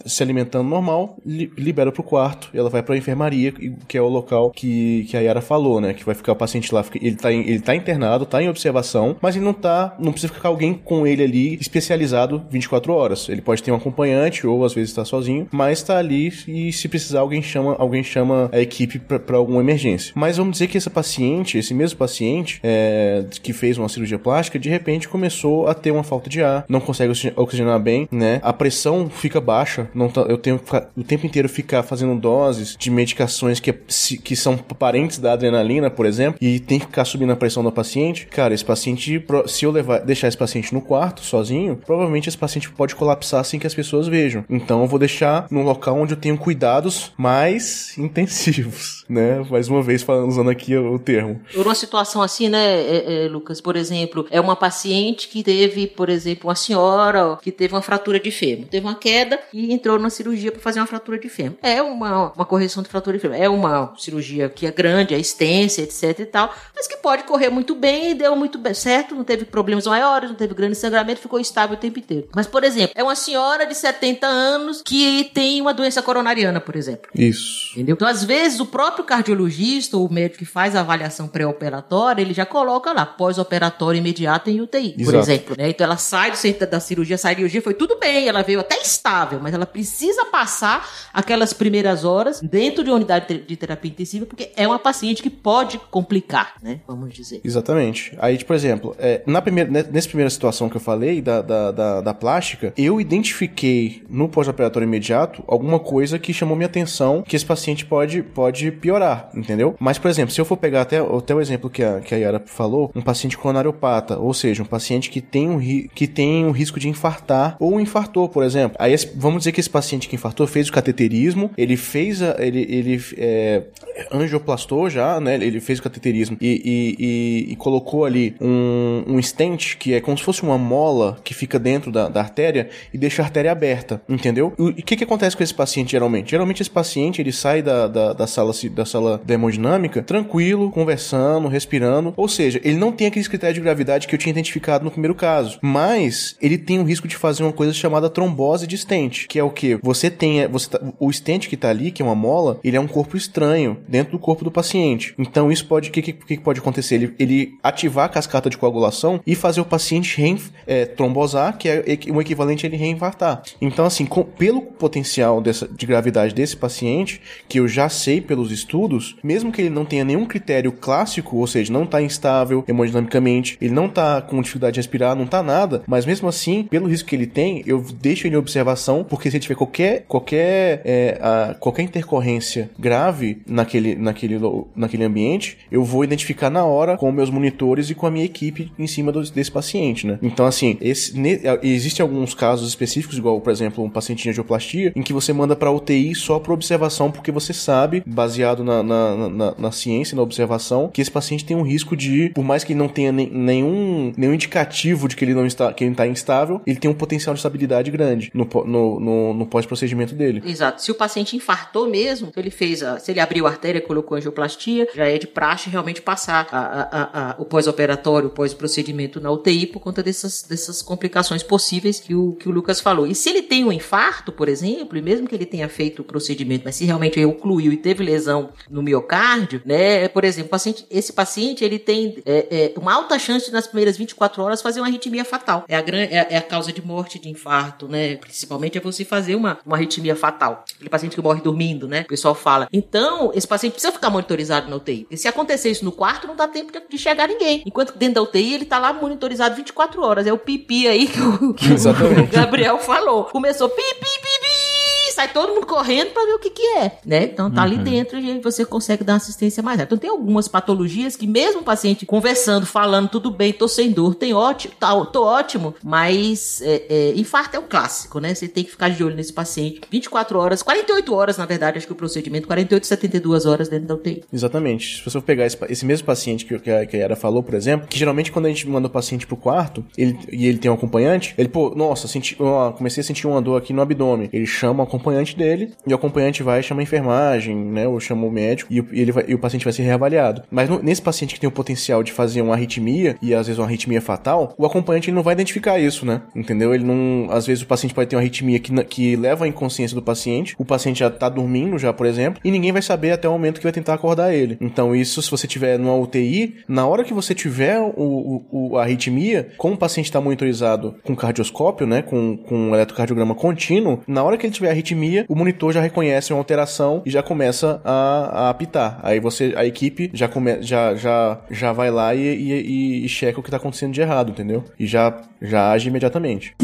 se alimentando normal, li, libera pro quarto, ela vai pra enfermaria, que é o local que, que a Yara falou, né? Que vai ficar o paciente lá, ele tá, ele tá internado, tá em observação, mas ele não tá, não precisa ficar alguém com ele ali especializado 24 horas. Ele pode ter um acompanhante ou às vezes tá sozinho, mas tá ali e se precisar alguém chama, alguém chama a equipe para alguma emergência. Mas vamos dizer que esse paciente, esse mesmo paciente é, que fez uma cirurgia plástica, de repente começou a ter uma falta de ar, não consegue oxigenar bem, né? A pressão fica baixa, não tá, eu tenho que ficar, o tempo inteiro ficar fazendo doses de medicações que, que são parentes da adrenalina, por exemplo, e tem que ficar subindo a pressão do paciente. Cara, esse paciente, se eu levar, deixar esse paciente no quarto sozinho, provavelmente esse paciente pode colapsar sem que as pessoas vejam. Então eu vou deixar num local onde eu tenho cuidados mais intensivos, né? Mais uma vez falando, usando aqui o termo. Uma situação assim, né, é, é, Lucas, por exemplo, é uma paciente que teve, por exemplo, uma senhora que teve uma fratura de fêmur, teve uma queda e entrou na cirurgia para fazer uma fratura de fêmur. É uma, uma correção de fratura de fêmur. É uma cirurgia que é grande, é extensa, etc e tal, mas que pode correr muito bem e deu muito certo, não teve problemas maiores, não teve grande sangramento, ficou estável o tempo inteiro. Mas, por exemplo, é uma senhora de de 70 anos que tem uma doença coronariana, por exemplo. Isso. Entendeu? Então, às vezes, o próprio cardiologista ou o médico que faz a avaliação pré-operatória, ele já coloca lá, pós-operatório imediato em UTI, por Exato. exemplo. né? Então, ela sai do centro da cirurgia, sai da cirurgia, foi tudo bem, ela veio até estável, mas ela precisa passar aquelas primeiras horas dentro de uma unidade de terapia intensiva, porque é uma paciente que pode complicar, né? Vamos dizer. Exatamente. Aí, tipo, por exemplo, é, na primeira, ne- nessa primeira situação que eu falei, da, da, da, da plástica, eu identifiquei no pós-operatório imediato alguma coisa que chamou minha atenção que esse paciente pode, pode piorar, entendeu? Mas, por exemplo, se eu for pegar até, até o exemplo que a, que a Yara falou, um paciente coronariopata, ou seja, um paciente que tem um, ri- que tem um risco de infartar ou infartou, por exemplo. Aí, vamos dizer que esse paciente que infartou fez o cateterismo, ele fez a, ele, ele é, angioplastou já, né? Ele fez o cateterismo e, e, e- e colocou ali um, um stent, que é como se fosse uma mola que fica dentro da, da artéria e deixa a artéria aberta, entendeu? E o que, que acontece com esse paciente geralmente? Geralmente esse paciente ele sai da, da, da sala da sala hemodinâmica tranquilo, conversando, respirando, ou seja, ele não tem aqueles critérios de gravidade que eu tinha identificado no primeiro caso, mas ele tem o risco de fazer uma coisa chamada trombose de stent, que é o que? Você tem, você tá- o stent que tá ali, que é uma mola, ele é um corpo estranho dentro do corpo do paciente. Então isso pode, o que, que, que pode acontecer? Ele, ele ativar a cascata de coagulação e fazer o paciente reinf, é, trombosar, que é equi- o equivalente a ele reinfartar. Então assim, com- pelo potencial dessa, de gravidade desse paciente, que eu já sei pelos estudos, mesmo que ele não tenha nenhum critério clássico, ou seja, não está instável hemodinamicamente, ele não está com dificuldade de respirar, não está nada, mas mesmo assim, pelo risco que ele tem, eu deixo ele em observação, porque se ele tiver qualquer qualquer é, a- qualquer intercorrência grave naquele naquele naquele ambiente, eu vou identificar na hora com meus monitores e com a minha equipe em cima dos- desse paciente, né? Então assim, esse ne, existem alguns casos específicos, igual por exemplo um paciente em angioplastia, em que você manda para UTI só para observação, porque você sabe, baseado na, na, na, na ciência, na observação, que esse paciente tem um risco de, por mais que ele não tenha nem- nenhum, nenhum indicativo de que ele não está, que ele está instável, ele tem um potencial de estabilidade grande no, no, no, no pós-procedimento dele. Exato. Se o paciente infartou mesmo, ele fez a, se ele abriu a artéria, colocou angioplastia, já é de praxe realmente passar a- a- o pós-operatório, o pós-procedimento na UTI por conta dessas, dessas complicações possíveis que o, que o Lucas falou. E se ele tem um infarto, por exemplo, e mesmo que ele tenha feito o procedimento, mas se realmente ocluiu e teve lesão no miocárdio, né? Por exemplo, paciente- esse paciente ele tem é, é, uma alta chance de, nas primeiras 24 horas fazer uma arritmia fatal. É a, gran- é, é a causa de morte de infarto, né? Principalmente é você fazer uma, uma arritmia fatal. Aquele paciente que morre dormindo, né? O pessoal fala. Então, esse paciente precisa ficar monitorizado na UTI. Porque se acontecer isso no quarto, não dá tempo de, de chegar ninguém. Enquanto dentro da UTI, ele tá lá monitorizado 24 horas. É o pipi aí que o, que o. Gabriel falou. Começou pipi, pipi, sai todo mundo correndo pra ver o que que é, né? Então tá ali dentro e você consegue dar assistência mais rápida. Então tem algumas patologias que mesmo o paciente conversando, falando, tudo bem, tô sem dor, tem ótimo, tá, tô ótimo, mas é, é, infarto é um clássico, né? Você tem que ficar de olho nesse paciente 24 horas, 48 horas, na verdade, acho que o procedimento, 48, 72 horas dentro da UTI. Exatamente. Se você for pegar esse, esse mesmo paciente que, que, a, que a Yara falou, por exemplo, que geralmente quando a gente manda o paciente pro quarto ele, e ele tem um acompanhante, ele, pô, nossa, senti, ó, comecei a sentir uma dor aqui no abdômen. Ele chama o acompanhante dele e o acompanhante vai e chama a enfermagem, né, ou chama o médico e, ele vai- e o paciente vai ser reavaliado. Mas no- nesse paciente que tem o potencial de fazer uma arritmia e às vezes uma arritmia fatal, o acompanhante ele não vai identificar isso, né? Entendeu? Ele não, às vezes o paciente pode ter uma arritmia que, que leva à inconsciência do paciente, o paciente já tá dormindo já, por exemplo, e ninguém vai saber até o momento que vai tentar acordar ele. Então isso, se você tiver numa UTI, na hora que você tiver o, o- a arritmia, como o paciente está monitorizado com cardioscópio, né, com, com eletrocardiograma contínuo, na hora que ele tiver arritmia, o monitor já reconhece uma alteração e já começa a, a apitar. Aí você, a equipe já, come, já, já, já vai lá e, e, e- e checa o que está acontecendo de errado, entendeu? E já, já age imediatamente.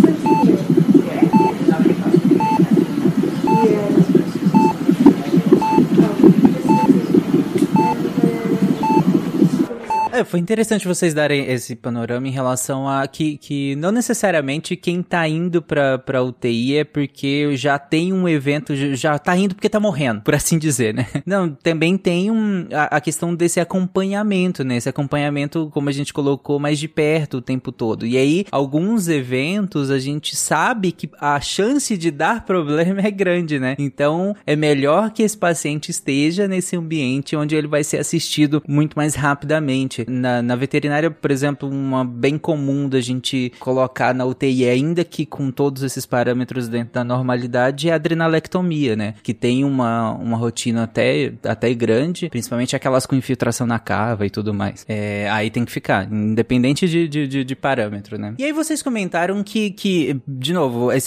É, foi interessante vocês darem esse panorama em relação a que, que não necessariamente quem tá indo pra, pra UTI é porque já tem um evento, já- tá indo porque tá morrendo, por assim dizer, né? Não, também tem um, a, a questão desse acompanhamento, né? Esse acompanhamento, como a gente colocou, mais de perto o tempo todo. E aí, alguns eventos a gente sabe que a chance de dar problema é grande, né? Então, é melhor que esse paciente esteja nesse ambiente onde ele vai ser assistido muito mais rapidamente. Na, na veterinária, por exemplo, uma bem comum da gente colocar na UTI, ainda que com todos esses parâmetros dentro da normalidade, é a adrenalectomia, né? Que tem uma, uma rotina até, até grande, principalmente aquelas com infiltração na cava e tudo mais. É, aí tem que ficar, independente de, de, de, de parâmetro, né? E aí vocês comentaram que, que de novo, é,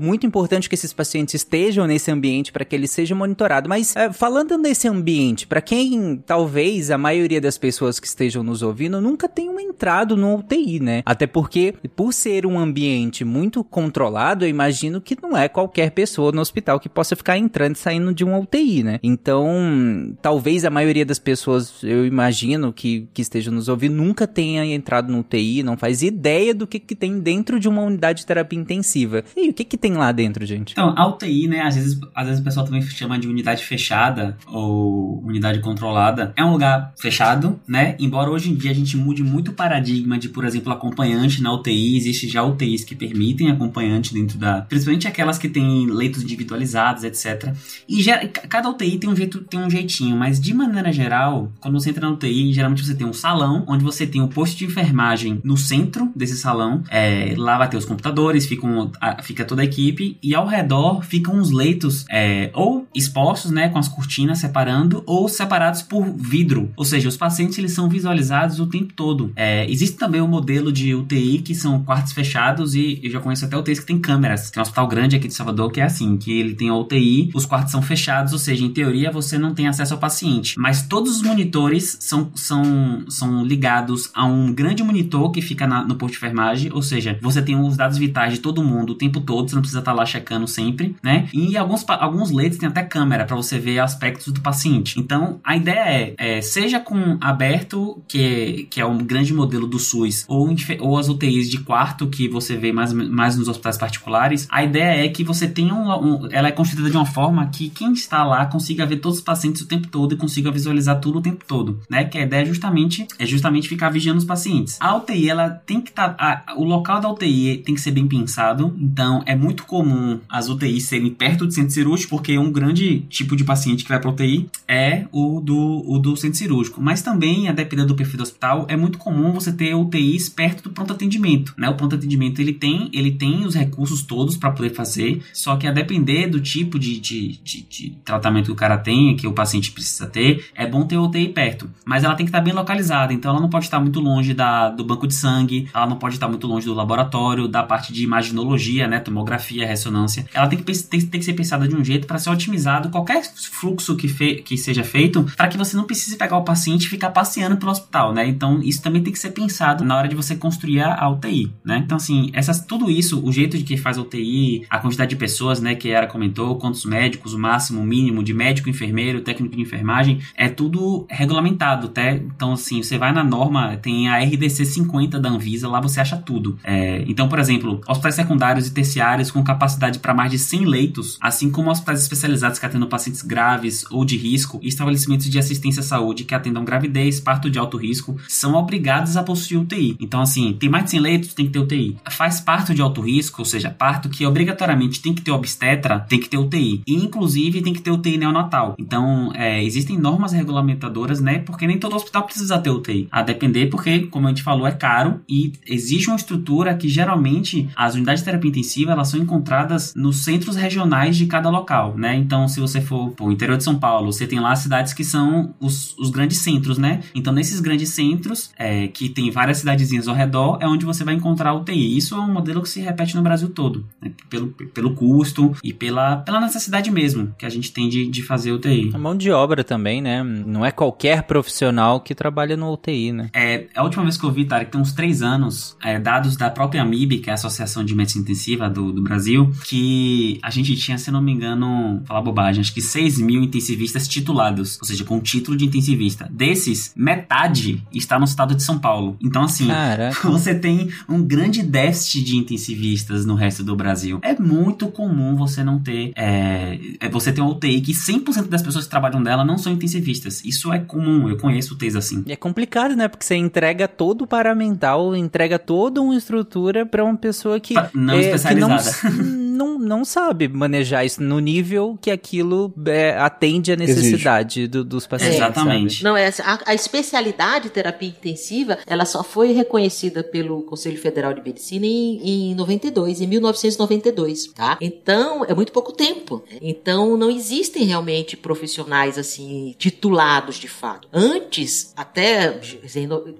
muito importante que esses pacientes estejam nesse ambiente para que eles sejam monitorados. Mas é, falando nesse ambiente, para quem talvez a maioria das pessoas que estejam nos ouvindo nunca tenham entrado no UTI, né? Até porque, por ser um ambiente muito controlado, eu imagino que não é qualquer pessoa no hospital que possa ficar entrando e saindo de uma UTI, né? Então, talvez a maioria das pessoas, eu imagino que, que estejam nos ouvindo, nunca tenha entrado no UTI, não faz ideia do que, que tem dentro de uma unidade de terapia intensiva. E o que, que tem lá dentro, gente? Então, a UTI, né? Às vezes, às vezes o pessoal também chama de unidade fechada ou unidade controlada. É um lugar fechado, né? Embora hoje em dia a gente mude muito o paradigma de, por exemplo, acompanhante na UTI. Existe já UTIs que permitem acompanhante dentro da. Principalmente aquelas que têm leitos individualizados, etc. E já, cada UTI tem um, jeito, tem um jeitinho, mas de maneira geral, quando você entra na UTI, geralmente você tem um salão, onde você tem um posto de enfermagem no centro desse salão. É, lá vai ter os computadores, fica, um, a, fica toda a equipe, e ao redor ficam os leitos é, ou expostos, né, com as cortinas separando, ou separados por vidro. Ou seja, os pacientes eles são visualizados o tempo todo. É, existe também o um modelo de UTI que são quartos fechados e eu já conheço até UTIs que tem câmeras. Tem um hospital grande aqui de Salvador que é assim, que ele tem UTI, os quartos são fechados, ou seja, em teoria você não tem acesso ao paciente. Mas todos os monitores são, são, são ligados a um grande monitor que fica na, no posto de enfermagem, ou seja, você tem os dados vitais de todo mundo o tempo todo, você não precisa estar lá checando sempre, né? E alguns, alguns leitos tem até câmera para você ver aspectos do paciente. Então, a ideia é, é seja com aberto, que é, que é um grande modelo do SUS, ou, ou as UTIs de quarto, que você vê mais, mais nos hospitais particulares, a ideia é que você tenha um, um, ela é construída de uma forma que quem está lá consiga ver todos os pacientes o tempo todo e consiga visualizar tudo o tempo todo, né? Que a ideia é justamente, é justamente ficar vigiando os pacientes. A UTI, ela tem que estar, tá, o local da UTI tem que ser bem pensado, então é muito comum as UTIs serem perto do centro cirúrgico, porque um grande tipo de paciente que vai para UTI é o do, o do centro cirúrgico, mas também, a depender do perfil do hospital, é muito comum você ter UTIs perto do pronto atendimento, né? O pronto atendimento ele tem, ele tem os recursos todos para poder fazer, só que a depender do tipo de, de, de, de, tratamento que o cara tem, que o paciente precisa ter, é bom ter UTI perto, mas ela tem que estar bem localizada, então ela não pode estar muito longe da, do banco de sangue, ela não pode estar muito longe do laboratório, da parte de imaginologia, né? Tomografia, ressonância, ela tem que, tem, tem que ser pensada de um jeito para ser otimizado qualquer fluxo que, fe, que seja feito para que você não precise pegar o paciente e ficar passeando pelo né? Então isso também tem que ser pensado na hora de você construir a UTI, né? Então assim, essas, tudo isso, o jeito de que faz a UTI, a quantidade de pessoas, né, que era comentou, quantos médicos, o máximo, o mínimo de médico, enfermeiro, técnico de enfermagem, é tudo regulamentado, tá? Então assim, você vai na norma, tem a RDC 50 da Anvisa, lá você acha tudo. É, então, por exemplo, hospitais secundários e terciários com capacidade para mais de 100 leitos, assim como hospitais especializados que atendam pacientes graves ou de risco e estabelecimentos de assistência à saúde que atendam gravidez, parto de alto risco, são obrigados a possuir UTI. Então, assim, tem mais de 100 leitos, tem que ter UTI. Faz parto de alto risco, ou seja, parto que obrigatoriamente tem que ter obstetra, tem que ter UTI. E, inclusive, tem que ter UTI neonatal. Então, é, existem normas regulamentadoras, né? Porque nem todo hospital precisa ter UTI. A depender, porque, como a gente falou, é caro e exige uma estrutura que geralmente as unidades de terapia intensiva elas são encontradas nos centros regionais de cada local, né? Então, se você for para o interior de São Paulo, você tem lá cidades que são os, os grandes centros, né? Então, nesses grandes centros, é, que tem várias cidadezinhas ao redor, é onde você vai encontrar UTI. Isso é um modelo que se repete no Brasil todo, né? pelo, pelo custo e pela, pela necessidade mesmo que a gente tem de, de fazer UTI. A mão de obra também, né? Não é qualquer profissional que trabalha no UTI, né? É, a última vez que eu vi, Tarek, tem uns três anos, é, dados da própria AMIB, que é a Associação de Medicina Intensiva do, do Brasil, que a gente tinha, se não me engano, falar bobagem, acho que 6 mil intensivistas titulados, ou seja, com título de intensivista. Desses, metade está no estado de São Paulo. Então, assim, Caraca. você tem um grande déficit de intensivistas no resto do Brasil. É muito comum você não ter. É, é você ter uma UTI que 100% das pessoas que trabalham nela não são intensivistas. Isso é comum, eu conheço UTIs assim. E é complicado, né? Porque você entrega todo o paramental, entrega toda uma estrutura para uma pessoa que. Não é, especializada. Que não, não, não sabe manejar isso no nível que aquilo é, atende a necessidade do, dos pacientes. Exatamente. Sabe? Não, é, a, a especialidade especialidade terapia intensiva, ela só foi reconhecida pelo Conselho Federal de Medicina em, em 92, em 1992, tá? Então, é muito pouco tempo. Né? Então, não existem realmente profissionais assim titulados de fato. Antes, até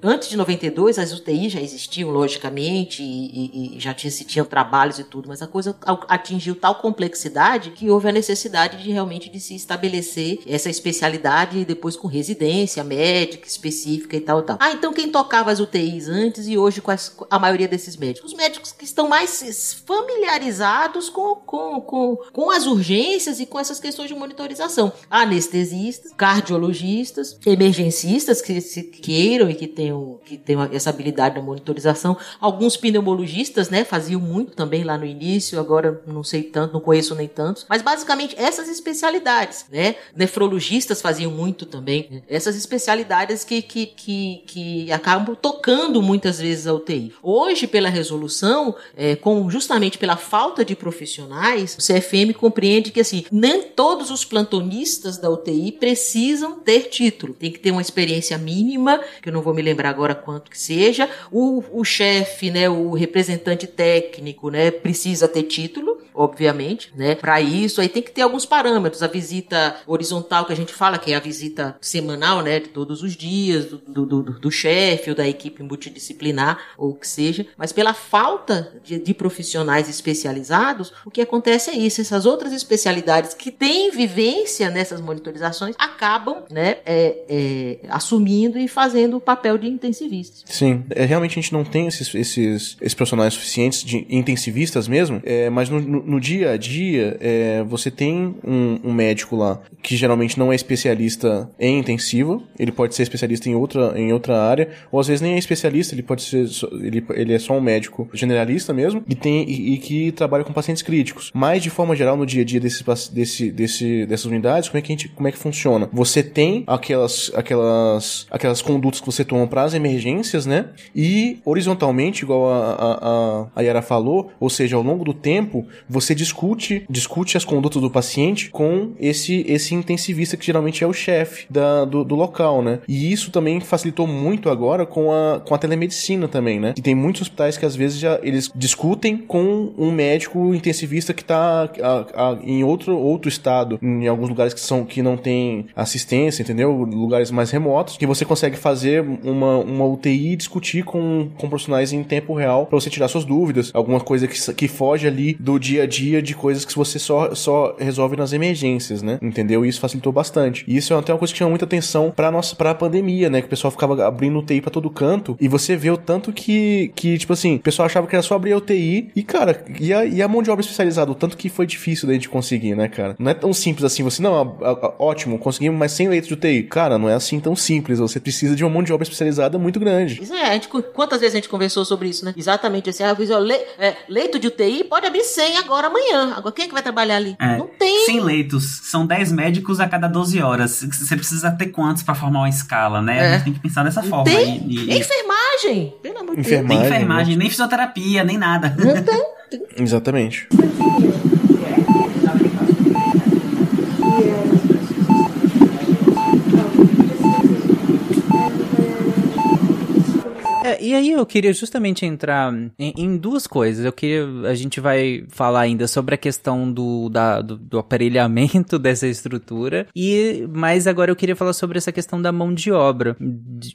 antes de 92, as UTIs já existiam logicamente e, e, e já tinha, se tinham trabalhos e tudo, mas a coisa atingiu tal complexidade que houve a necessidade de realmente de se estabelecer essa especialidade depois com residência médica específica e tal, tal. Ah, então quem tocava as UTIs antes e hoje as, a maioria desses médicos? Os médicos que estão mais familiarizados com, com, com, com as urgências e com essas questões de monitorização. Anestesistas, cardiologistas, emergencistas que se queiram e que tenham, que tenham essa habilidade na monitorização. Alguns pneumologistas, né, faziam muito também lá no início, agora não sei tanto, não conheço nem tantos. Mas basicamente essas especialidades, né? Nefrologistas faziam muito também. Essas especialidades que, que, que, que acabam tocando muitas vezes a UTI. Hoje, pela resolução, é, com justamente pela falta de profissionais, o CFM compreende que assim, nem todos os plantonistas da UTI precisam ter título. Tem que ter uma experiência mínima, que eu não vou me lembrar agora quanto que seja. O, o chefe, né, o representante técnico, né, precisa ter título obviamente, né? Para isso aí tem que ter alguns parâmetros. A visita horizontal que a gente fala, que é a visita semanal, né? De todos os dias, do, do, do, do chefe ou da equipe multidisciplinar, ou o que seja. Mas pela falta de, de, profissionais especializados, o que acontece é isso. Essas outras especialidades que têm vivência nessas monitorizações acabam, né? É, é, assumindo e fazendo o papel de intensivistas. Sim, é, realmente a gente não tem esses, esses, esses profissionais suficientes de intensivistas mesmo, é, mas no, no no, dia a dia, é, você tem um, um, médico lá que geralmente não é especialista em intensiva, ele pode ser especialista em outra, em outra área, ou às vezes nem é especialista, ele pode ser, ele, ele é só um médico generalista mesmo, e, tem, e, e que trabalha com pacientes críticos. Mas, de forma geral, no dia a dia desse, desse, desse, dessas unidades, como é, que a gente, como é que funciona? Você tem aquelas, aquelas, aquelas condutas que você toma para as emergências, né? E horizontalmente, igual a, a, a Yara falou, ou seja, ao longo do tempo, você discute, discute as condutas do paciente com esse, esse intensivista que geralmente é o chefe do, do local, né? E isso também facilitou muito agora com a, com a telemedicina também, né? E tem muitos hospitais que às vezes já eles discutem com um médico intensivista que tá a, a, em outro, outro estado, em alguns lugares que são que não tem assistência, entendeu? Lugares mais remotos, que você consegue fazer uma, uma UTI e discutir com, com profissionais em tempo real para você tirar suas dúvidas, alguma coisa que, que foge ali do dia dia a dia de coisas que você só, só resolve nas emergências, né? Entendeu? E isso facilitou bastante. E isso é até uma coisa que chama muita atenção pra nossa pra pandemia, né? Que o pessoal ficava abrindo UTI pra todo canto. E você vê o tanto que, que tipo assim, o pessoal achava que era só abrir a UTI. E, cara, e a, e a mão de obra especializada, o tanto que foi difícil da gente conseguir, né, cara? Não é tão simples assim. Você, não, a, a, ótimo, conseguimos mais 100 leitos de UTI. Cara, não é assim tão simples. Você precisa de uma mão de obra especializada muito grande. Isso é, a gente, quantas vezes a gente conversou sobre isso, né? Exatamente assim. Ah, le, é, leito de UTI pode abrir 100 agora agora amanhã. Agora quem é que vai trabalhar ali? É, não tem. Sem leitos. São 10 médicos a cada 12 horas. Você precisa ter quantos para formar uma escala, né? É. A gente tem que pensar dessa forma. Tem. E, e... Enfermagem. Pelo amor de Deus. Nem enfermagem, nem fisioterapia, nem nada. Não tem. Exatamente. E aí eu queria justamente entrar em, em, duas coisas. Eu queria. A gente vai falar ainda sobre a questão do, da, do, do, aparelhamento dessa estrutura. E mas agora eu queria falar sobre essa questão da mão de obra,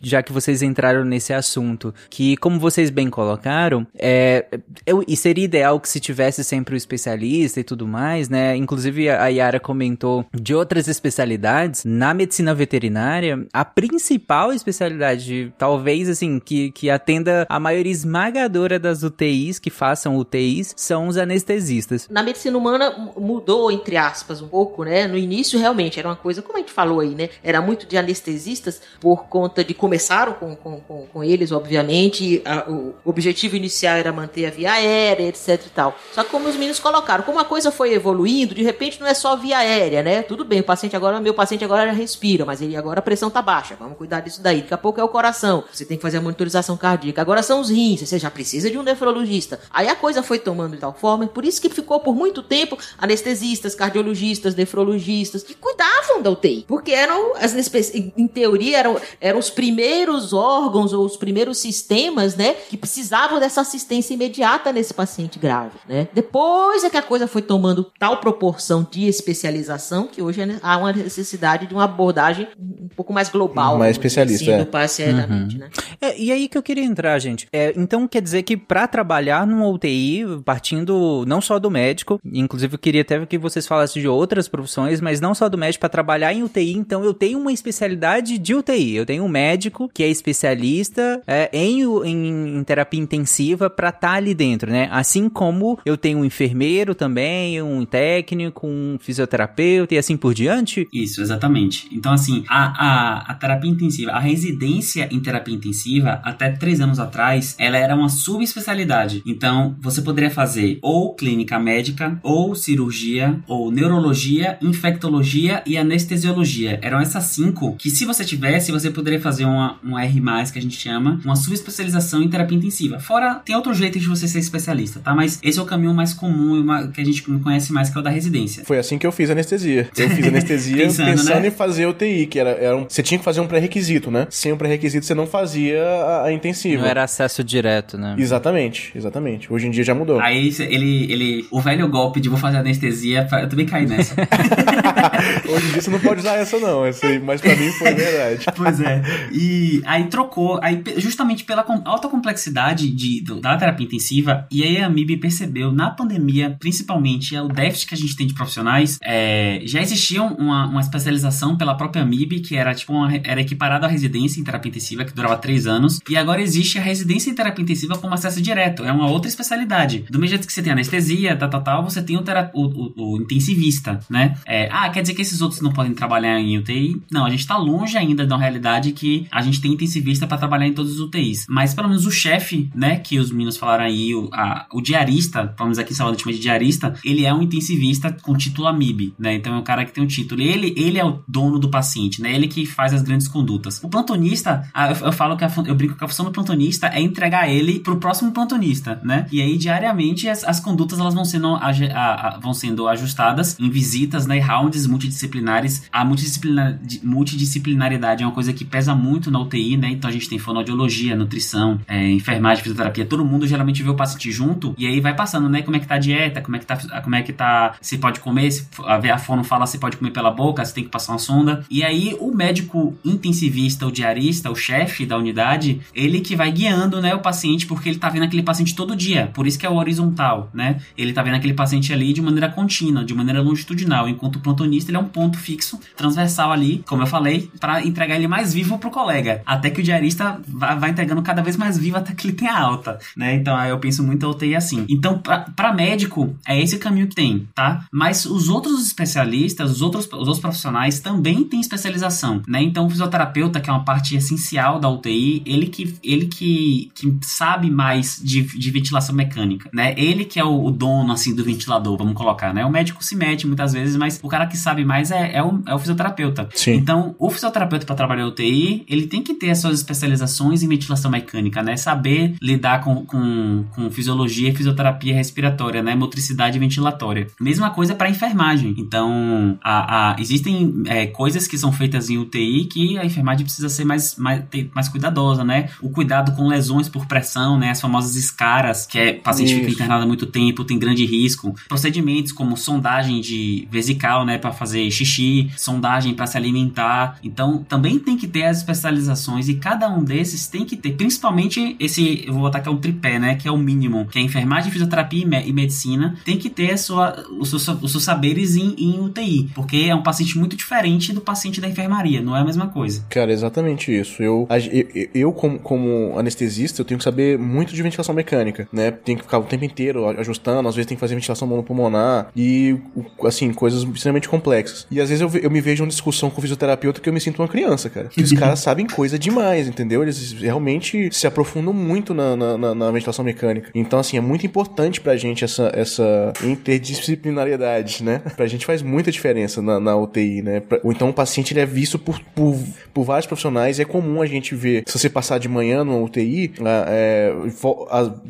já que vocês entraram nesse assunto. Que, como vocês bem colocaram, é, eu, e seria ideal que se tivesse sempre o especialista e tudo mais, né? Inclusive a Yara comentou de outras especialidades. Na medicina veterinária, a principal especialidade, talvez assim, que, que atenda a maioria esmagadora das UTIs que façam UTIs são os anestesistas. Na medicina humana mudou, entre aspas, um pouco, né? No início, realmente, era uma coisa, como a gente falou aí, né? Era muito de anestesistas por conta de. Começaram com, com, com, com eles, obviamente. A, o objetivo inicial era manter a via aérea, etc e tal. Só que como os meninos colocaram, como a coisa foi evoluindo, de repente não é só via aérea, né? Tudo bem, o paciente agora, meu paciente agora respira, mas ele agora a pressão tá baixa. Vamos cuidar disso daí. Daqui a pouco é o coração. Você tem que fazer a monitorização cardíaca. Agora são os rins, você já precisa de um nefrologista. Aí a coisa foi tomando de tal forma, por isso que ficou por muito tempo anestesistas, cardiologistas, nefrologistas, que cuidavam da UTI, porque eram, as, em teoria, eram, eram os primeiros órgãos ou os primeiros sistemas, né, que precisavam dessa assistência imediata nesse paciente grave, né. Depois é que a coisa foi tomando tal proporção de especialização que hoje é há uma necessidade de uma abordagem um pouco mais global. Mais especialista, assim, é. do paciente, uhum. né. É, e aí que eu queria entrar, gente. É, então quer dizer que para trabalhar numa UTI, partindo não só do médico, inclusive eu queria até que vocês falassem de outras profissões, mas não só do médico, para trabalhar em UTI, então eu tenho uma especialidade de UTI. Eu tenho um médico que é especialista é, em, em, em, terapia intensiva para estar tá ali dentro, né? Assim como eu tenho um enfermeiro também, um técnico, um fisioterapeuta e assim por diante? Isso, exatamente. Então, assim, a, a, a terapia intensiva, a residência em terapia intensiva, até três anos atrás, ela era uma subespecialidade. Então, você poderia fazer ou clínica médica, ou cirurgia, ou neurologia, infectologia e anestesiologia. Eram essas cinco que, se você tivesse, você poderia fazer uma, um R, que a gente chama, uma subespecialização em terapia intensiva. Fora, tem outro jeito de você ser especialista, tá? Mas esse é o caminho mais comum e que a gente conhece mais, que é o da residência. Foi assim que eu fiz anestesia. Eu fiz anestesia pensando, pensando né? em fazer UTI, que era, era um, você tinha que fazer um pré-requisito, né? Sem um pré-requisito, você não fazia a, a intensiva. Não era acesso direto, né? Exatamente, exatamente. Hoje em dia já mudou. Aí ele, ele o velho golpe de vou fazer anestesia, eu também caí nessa. Hoje em dia você não pode usar essa não, essa aí, mas pra mim foi verdade. Pois é. E aí trocou, aí justamente pela alta complexidade de, da terapia intensiva, e aí a MIB percebeu na pandemia, principalmente, é o déficit que a gente tem de profissionais, é, já existia uma, uma especialização pela própria MIB, que era tipo uma, era equiparada à residência em terapia intensiva, que durava três anos, e agora existe a residência em terapia intensiva como acesso direto, é uma outra especialidade. Do mesmo jeito que você tem anestesia, tal, tal, tal, você tem o, o, o, o intensivista, né? É, ah, quer dizer que esses outros não podem trabalhar em UTI? Não, a gente está longe ainda da realidade que a gente tem intensivista para trabalhar em todos os UTIs. Mas pelo menos o chefe, né, que os meninos falaram aí, o, a, o diarista, vamos aqui em Salvador chama de diarista, ele é um intensivista com título AMIB, né? Então é um cara que tem um título. Ele, ele é o dono do paciente, né? Ele que faz as grandes condutas. O plantonista, eu, eu falo que a, eu brinco que a função do plantonista é entregar ele pro próximo plantonista, né? E aí diariamente as, as condutas elas vão sendo, a, a, vão sendo ajustadas em visitas, né, rounds multidisciplinares. A multidisciplinar, multidisciplinaridade é uma coisa que pesa muito na UTI, né? Então a gente tem fonoaudiologia, nutrição, é, enfermagem, fisioterapia, todo mundo geralmente vê o paciente junto e aí vai passando, né? Como é que tá a dieta, como é que tá, como é que tá, se pode comer, se a, a fono fala se pode comer pela boca, se tem que passar uma sonda. E aí o médico intensivista, o diarista, o chefe da unidade, ele que vai guiando, né, o paciente porque ele tá vendo aquele paciente todo dia. Por isso que é o horizontal, né? Ele tá vendo aquele paciente ali de maneira contínua, de maneira longitudinal, enquanto o plantonista ele é um ponto fixo, transversal ali, como eu falei, para entregar ele mais vivo pro colega, até que o diarista vai, entregando cada vez mais vivo até que ele tenha alta, né? Então aí eu penso muito a UTI assim. Então, para médico, é esse o caminho que tem, tá? Mas os outros especialistas, os outros, os outros profissionais também têm especialização, né? Então, o fisioterapeuta, que é uma parte essencial da UTI, ele que, ele que, que sabe mais de, de ventilação mecânica, né? Ele que é o, o, dono, assim, do ventilador, vamos colocar, né? O médico se mete muitas vezes, mas o cara que sabe mais é, é, o, é o fisioterapeuta. Sim. Então, o fisioterapeuta para trabalhar em UTI, ele tem que ter as suas especializações em ventilação mecânica, né? Saber lidar com, com, com fisiologia e fisioterapia respiratória, né? Motricidade ventilatória. Mesma coisa para enfermagem. Então, a, a, existem é, coisas que são feitas em UTI que a enfermagem precisa ser mais, mais, mais cuidadosa, né? O cuidado com lesões por pressão, né? As famosas escaras, que é paciente Isso. fica internado há muito tempo, tem grande risco. Procedimentos como sondagem de vesical, né? para fazer xixi, sondagem para se alimentar. Então, também tem que ter as especializações e cada um desses tem que ter, principalmente esse, eu vou botar que é um tripé, né? Que é o mínimo, que é enfermagem, fisioterapia e, me e medicina, tem que ter a sua, os, seus, os seus saberes em, em UTI, porque é um paciente muito diferente do paciente da enfermaria, não é a mesma coisa. Cara, exatamente isso. Eu, eu, eu como, como anestesista, eu tenho que saber muito de ventilação mecânica, né? Tem que ficar o tempo inteiro ajustando, às vezes tem que fazer ventilação monopulmonar e, assim, coisas extremamente complexas. E às vezes eu, eu me vejo em discussão com o fisioterapeuta que eu me sinto uma criança, cara. Que os caras sabem coisa demais, entendeu? Eles realmente se aprofundam muito na, na, na, na, ventilação mecânica. Então, assim, é muito importante pra gente essa, essa interdisciplinariedade, né? Pra gente faz muita diferença na, na UTI, né? Ou então o paciente ele é visto por, por, por vários profissionais. É comum a gente ver, se você passar de manhã numa UTI, é,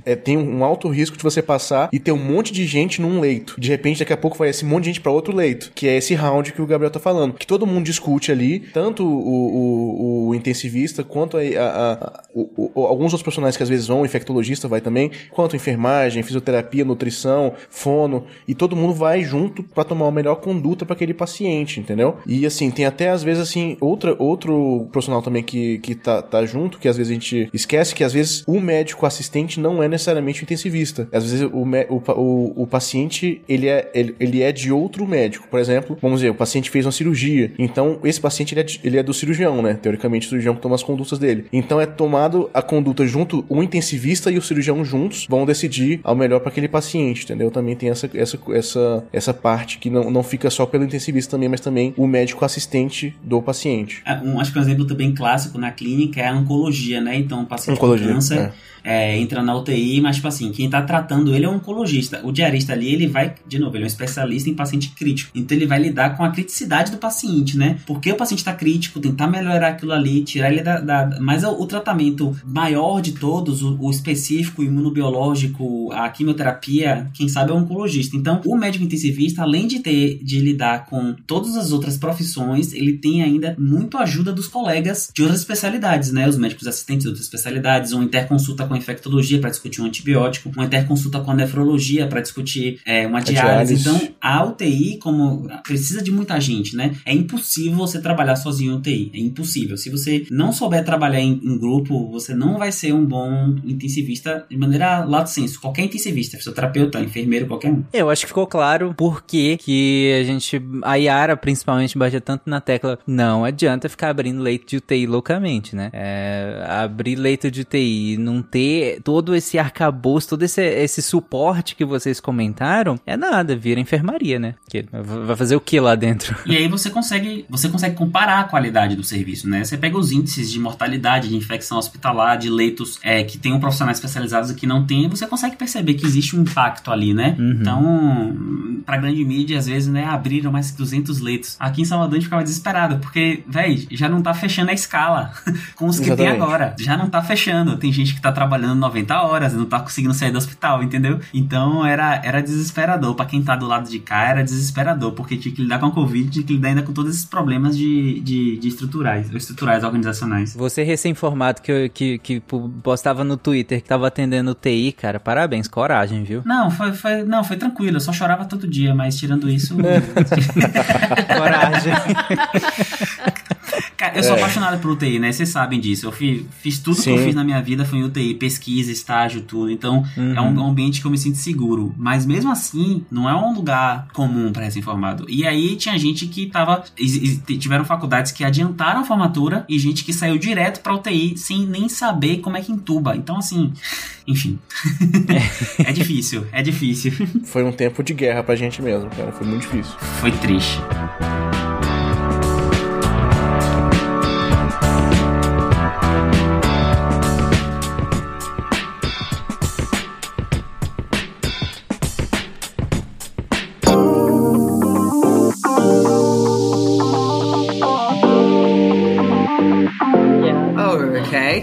é, tem um alto risco de você passar e ter um monte de gente num leito. De repente, daqui a pouco vai esse monte de gente para outro leito, que é esse round que o, Gabriel tá falando. Que todo mundo discute ali, tanto o, o, o intensivista quanto a, a, a o, alguns outros profissionais que às vezes vão, o infectologista vai também, quanto enfermagem, fisioterapia, nutrição, fono, e todo mundo vai junto para tomar a melhor conduta para aquele paciente, entendeu? E assim, tem até às vezes assim, outra, outro profissional também que, que tá, tá junto, que às vezes a gente esquece que às vezes o médico assistente não é necessariamente intensivista. Às vezes o, o, o, o paciente, ele é, ele, ele é de outro médico. Por exemplo, vamos dizer, o paciente fez uma cirurgia, então esse paciente ele é, ele é do cirurgião, né? Teoricamente o cirurgião que toma as condutas dele. Então é tomado a conduta junto, o intensivista e o cirurgião juntos vão decidir ao melhor para aquele paciente, entendeu? Também tem essa, essa, essa, essa parte que não, não fica só pelo intensivista também, mas também o médico assistente do paciente. É, um, acho que um exemplo também clássico na clínica é a oncologia, né? Então, o paciente Oncologia, com câncer. É é, entra na UTI, mas, tipo assim, quem tá tratando ele é um oncologista. O diarista ali, ele vai, de novo, ele é um especialista em paciente crítico. Então, ele vai lidar com a criticidade do paciente, né? Porque o paciente tá crítico, tentar melhorar aquilo ali, tirar ele da. da... Mas o, o, tratamento maior de todos, o, o específico, o imunobiológico, a quimioterapia, quem sabe é o oncologista. Então, o médico intensivista, além de ter de lidar com todas as outras profissões, ele tem ainda muito ajuda dos colegas de outras especialidades, né? Os médicos assistentes de outras especialidades, ou interconsulta com a infectologia para discutir um antibiótico, uma interconsulta com a nefrologia para discutir é, uma diálise. Então, a UTI, como precisa de muita gente, né? É impossível você trabalhar sozinho em UTI. É impossível. Se você não souber trabalhar em, em grupo, você não vai ser um bom intensivista de maneira lato senso. Qualquer intensivista, fisioterapeuta, enfermeiro, qualquer um. Eu acho que ficou claro por que a gente, a Yara principalmente, bate tanto na tecla, não adianta ficar abrindo leito de UTI loucamente, né? É, abrir leito de UTI não ter ter todo esse arcabouço, todo esse, esse suporte que vocês comentaram, é nada, vira enfermaria, né? Que vai fazer o que lá dentro? E aí você consegue, você consegue comparar a qualidade do serviço, né? Você pega os índices de mortalidade, de infecção hospitalar, de leitos é, que tem um profissional especializado e que não tem, você consegue perceber que existe um impacto ali, né? Uhum. Então, pra grande mídia, às vezes, né, abriram mais que 200 leitos. Aqui em Salvador a gente ficava desesperado, porque, velho, já não tá fechando a escala com os que Exatamente. tem agora. Já não tá fechando. Tem gente que tá trabalhando trabalhando 90 horas, não tá conseguindo sair do hospital, entendeu? Então era, era desesperador. para quem tá do lado de cá, era desesperador, porque tinha que lidar com a Covid, tinha que lidar ainda com todos esses problemas de, de, de estruturais, estruturais organizacionais. Você recém-formado que, que, que postava no Twitter que tava atendendo TI, cara, parabéns, coragem, viu? Não, foi, foi, não, foi tranquilo, eu só chorava todo dia, mas tirando isso. coragem. Cara, eu sou é. apaixonado por UTI, né? Vocês sabem disso. Eu fiz, fiz tudo Sim. que eu fiz na minha vida foi em UTI, pesquisa, estágio, tudo. Então, uhum. é um ambiente que eu me sinto seguro. Mas mesmo assim, não é um lugar comum para recém-formado. E aí tinha gente que tava. Tiveram faculdades que adiantaram a formatura e gente que saiu direto pra UTI sem nem saber como é que entuba. Então, assim, enfim. é difícil, é difícil. Foi um tempo de guerra pra gente mesmo, cara. Foi muito difícil. Foi triste.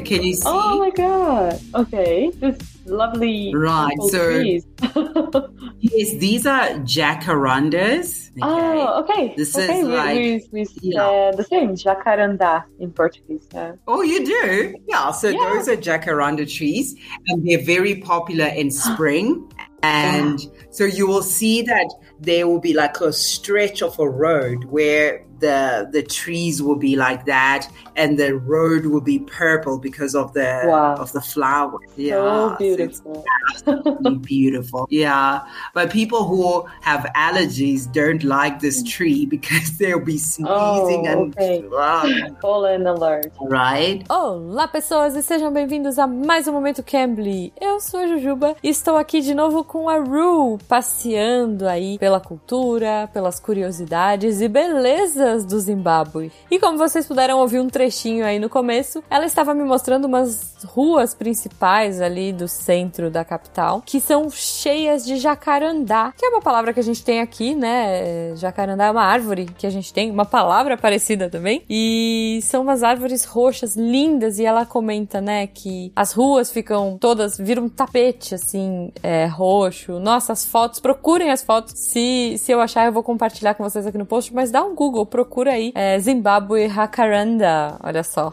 Can you see? Oh my god. Okay. This lovely right so trees. yes these are jacarandas okay? oh okay this okay. is we, like we, we, yeah. uh, the same jacaranda in portuguese yeah. oh you do yeah so yeah. those are jacaranda trees and they're very popular in spring and so you will see that there will be like a stretch of a road where the the trees will be like that and the road will be purple because of the wow. of the flowers yeah so beautiful. beautiful. Yeah but people who have allergies don't like this tree because they'll be sneezing oh, and pollen alert right? Olá pessoas e sejam bem-vindos a mais um momento Cambly. Eu sou a Jujuba e estou aqui de novo com a Ru passeando aí pela cultura pelas curiosidades e beleza coisas do Zimbábue. E como vocês puderam ouvir um trechinho aí no começo, ela estava me mostrando umas ruas principais ali do centro da capital que são cheias de jacarandá, que é uma palavra que a gente tem aqui, né? Jacarandá é uma árvore que a gente tem, uma palavra parecida também. E são umas árvores roxas lindas e ela comenta, né, que as ruas ficam todas viram um tapete assim, é, roxo. Nossa, as fotos, procurem as fotos. Se, se eu achar, eu vou compartilhar com vocês aqui no post, mas dá um Google, procura aí é, Zimbabwe Hakaranda, olha só.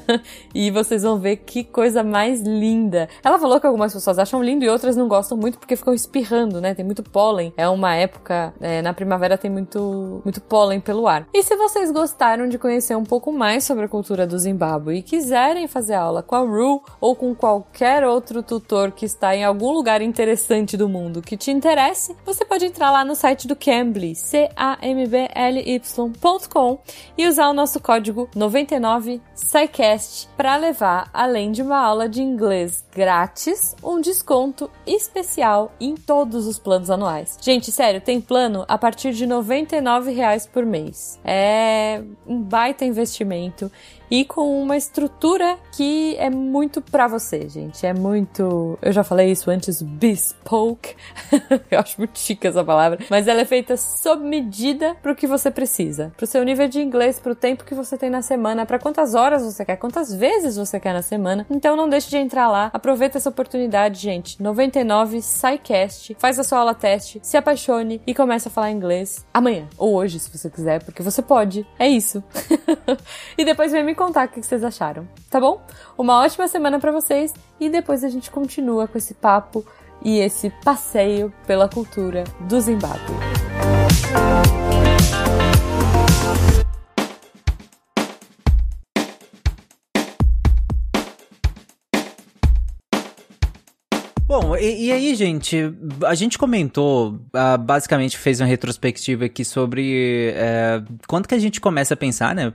e vocês vão ver que coisa mais linda. Ela falou que algumas pessoas acham lindo e outras não gostam muito porque ficam espirrando, né? Tem muito pólen. É uma época, é, na primavera tem muito, muito pólen pelo ar. E se vocês gostaram de conhecer um pouco mais sobre a cultura do Zimbábue e quiserem fazer aula com a Ru ou com qualquer outro tutor que está em algum lugar interessante do mundo que te interesse, você pode entrar lá no site do Cambly, C-A-M-B-L-Y.com e usar o nosso código 99SciCast para levar, além de uma aula de inglês grátis, um desconto especial em todos os planos anuais. Gente, sério, tem plano a partir de R$ 99,00 por mês. É um baita investimento e com uma estrutura que é muito para você, gente. É muito. Eu já falei isso antes, bespoke. eu acho muito chique essa palavra. Mas ela é feita sob medida pro que você precisa. Pro seu nível de inglês, pro tempo que você tem na semana, para quantas horas você quer, quantas vezes você quer na semana. Então não deixe de entrar lá. Aproveita essa oportunidade, gente. 99 SciCast. Faz a sua aula teste, se apaixone e comece a falar inglês amanhã. Ou hoje, se você quiser, porque você pode. É isso. e depois vem me contar o que vocês acharam, tá bom? Uma ótima semana para vocês e depois a gente continua com esse papo e esse passeio pela cultura do Zimbábue. Bom, e, e, aí, gente, a gente comentou, uh, basicamente fez uma retrospectiva aqui sobre uh, quando que a gente começa a pensar, né?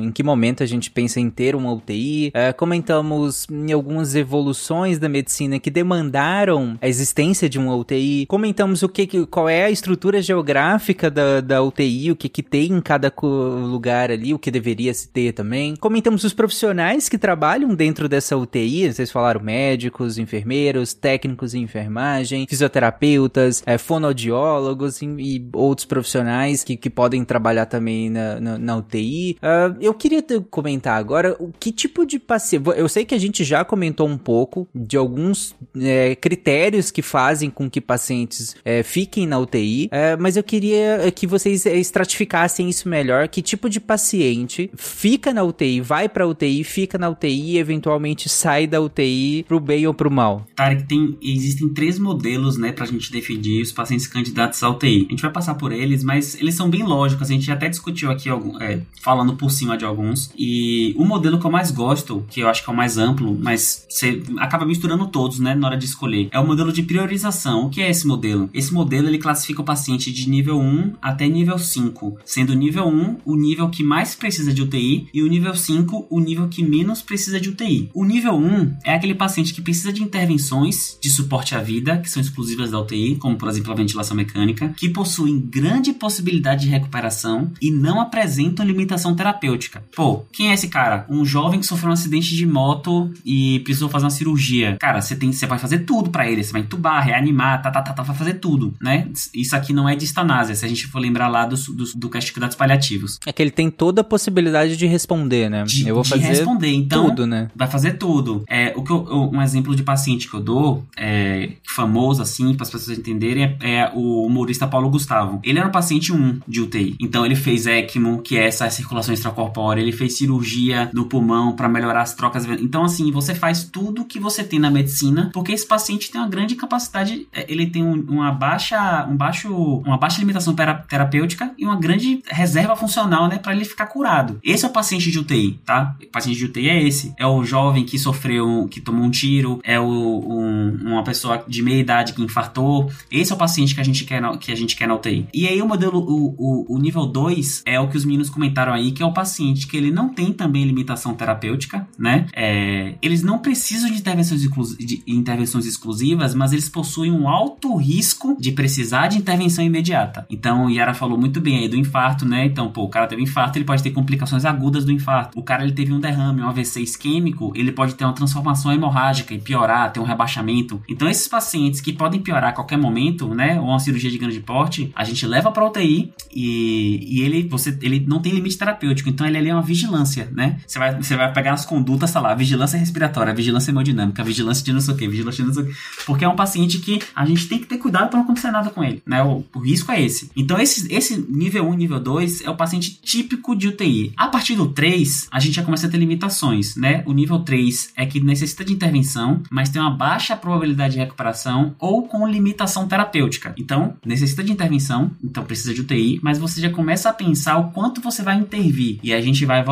Em que momento a gente pensa em ter uma UTI. Uh, comentamos em algumas evoluções da medicina que demandaram a existência de uma UTI. Comentamos o que, qual é a estrutura geográfica da, da UTI, o que, que tem em cada lugar ali, o que deveria se ter também. Comentamos os profissionais que trabalham dentro dessa UTI, vocês falaram médicos, enfermeiros, técnicos técnicos em enfermagem, fisioterapeutas, é, fonoaudiólogos e, e, outros profissionais que, que podem trabalhar também na, na, na UTI. Uh, ah, eu queria comentar agora o que tipo de paciente. Eu sei que a gente já comentou um pouco de alguns é, critérios que fazem com que pacientes é, fiquem na UTI, é, mas eu queria que vocês estratificassem isso melhor. Que tipo de paciente fica na UTI, vai pra UTI, fica na UTI e eventualmente sai da UTI pro bem ou pro mal? Tarek, tem existem três modelos, né, pra gente definir os pacientes candidatos à UTI. A gente vai passar por eles, mas eles são bem lógicos. A gente até discutiu aqui, algum, é, falando por cima de alguns. E o modelo que eu mais gosto, que eu acho que é o mais amplo, mas você acaba misturando todos, né, na hora de escolher, é o modelo de priorização. O que é esse modelo? Esse modelo, ele classifica o paciente de nível 1 até nível 5, sendo o nível 1 o nível que mais precisa de UTI e o nível 5 o nível que menos precisa de UTI. O nível 1 é aquele paciente que precisa de intervenções de suporte à vida, que são exclusivas da UTI, como por exemplo a ventilação mecânica, que possuem grande possibilidade de recuperação e não apresentam limitação terapêutica. Pô, quem é esse cara? Um jovem que sofreu um acidente de moto e precisou fazer uma cirurgia. Cara, você tem, você vai fazer tudo para ele, você vai entubar, reanimar, tá, tá, tá, tá, vai fazer tudo, né? Isso aqui não é de se a gente for lembrar lá do, do, do cast de cuidados paliativos. É que ele tem toda a possibilidade de responder, né? De, eu vou fazer responder, então, tudo, né? Vai fazer tudo. É, o que eu, um exemplo de paciente que eu dou é, famoso, assim, para as pessoas entenderem, é, é, o humorista Paulo Gustavo. Ele era um paciente 1 de UTI. Então ele fez ECMO, que é essa circulação extracorpórea, ele fez cirurgia no pulmão para melhorar as trocas. Então, assim, você faz tudo que você tem na medicina, porque esse paciente tem uma grande capacidade, é, ele tem um, uma baixa, um baixo, uma baixa limitação terapêutica e uma grande reserva funcional, né, para ele ficar curado. Esse é o paciente de UTI, tá? O paciente de UTI é esse. É o jovem que sofreu, que tomou um tiro, é o, um, uma pessoa de meia idade que infartou. Esse é o paciente que a gente quer na, que a gente quer na UTI. E aí o modelo, o, o, o nível 2 é o que os meninos comentaram aí, que é o paciente que ele não tem também limitação terapêutica, né? É, eles não precisam de intervenções, de intervenções exclusivas, mas eles possuem um alto risco de precisar de intervenção imediata. Então, Yara falou muito bem aí do infarto, né? Então, pô, o cara teve infarto, ele pode ter complicações agudas do infarto. O cara ele teve um derrame, um AVC isquêmico, ele pode ter uma transformação hemorrágica e piorar, ter um rebaixamento. Então, esses pacientes que podem piorar a qualquer momento, né, ou uma cirurgia de grande porte, a gente leva para UTI e, e ele, você, ele não tem limite terapêutico, então ele é uma vigilância, né? Você vai, você vai pegar as condutas, tá lá, vigilância respiratória, vigilância hemodinâmica, vigilância de não sei o que, vigilância de não sei o que, porque é um paciente que a gente tem que ter cuidado para não acontecer nada com ele, né? O, o risco é esse. Então, esse, esse nível 1 nível 2 é o paciente típico de UTI. A partir do 3, a gente já começa a ter limitações, né? O nível 3 é que necessita de intervenção, mas tem uma baixa probabilidade de recuperação ou com limitação terapêutica. Então, necessita de intervenção, então precisa de UTI, mas você já começa a pensar o quanto você vai intervir. E a gente vai,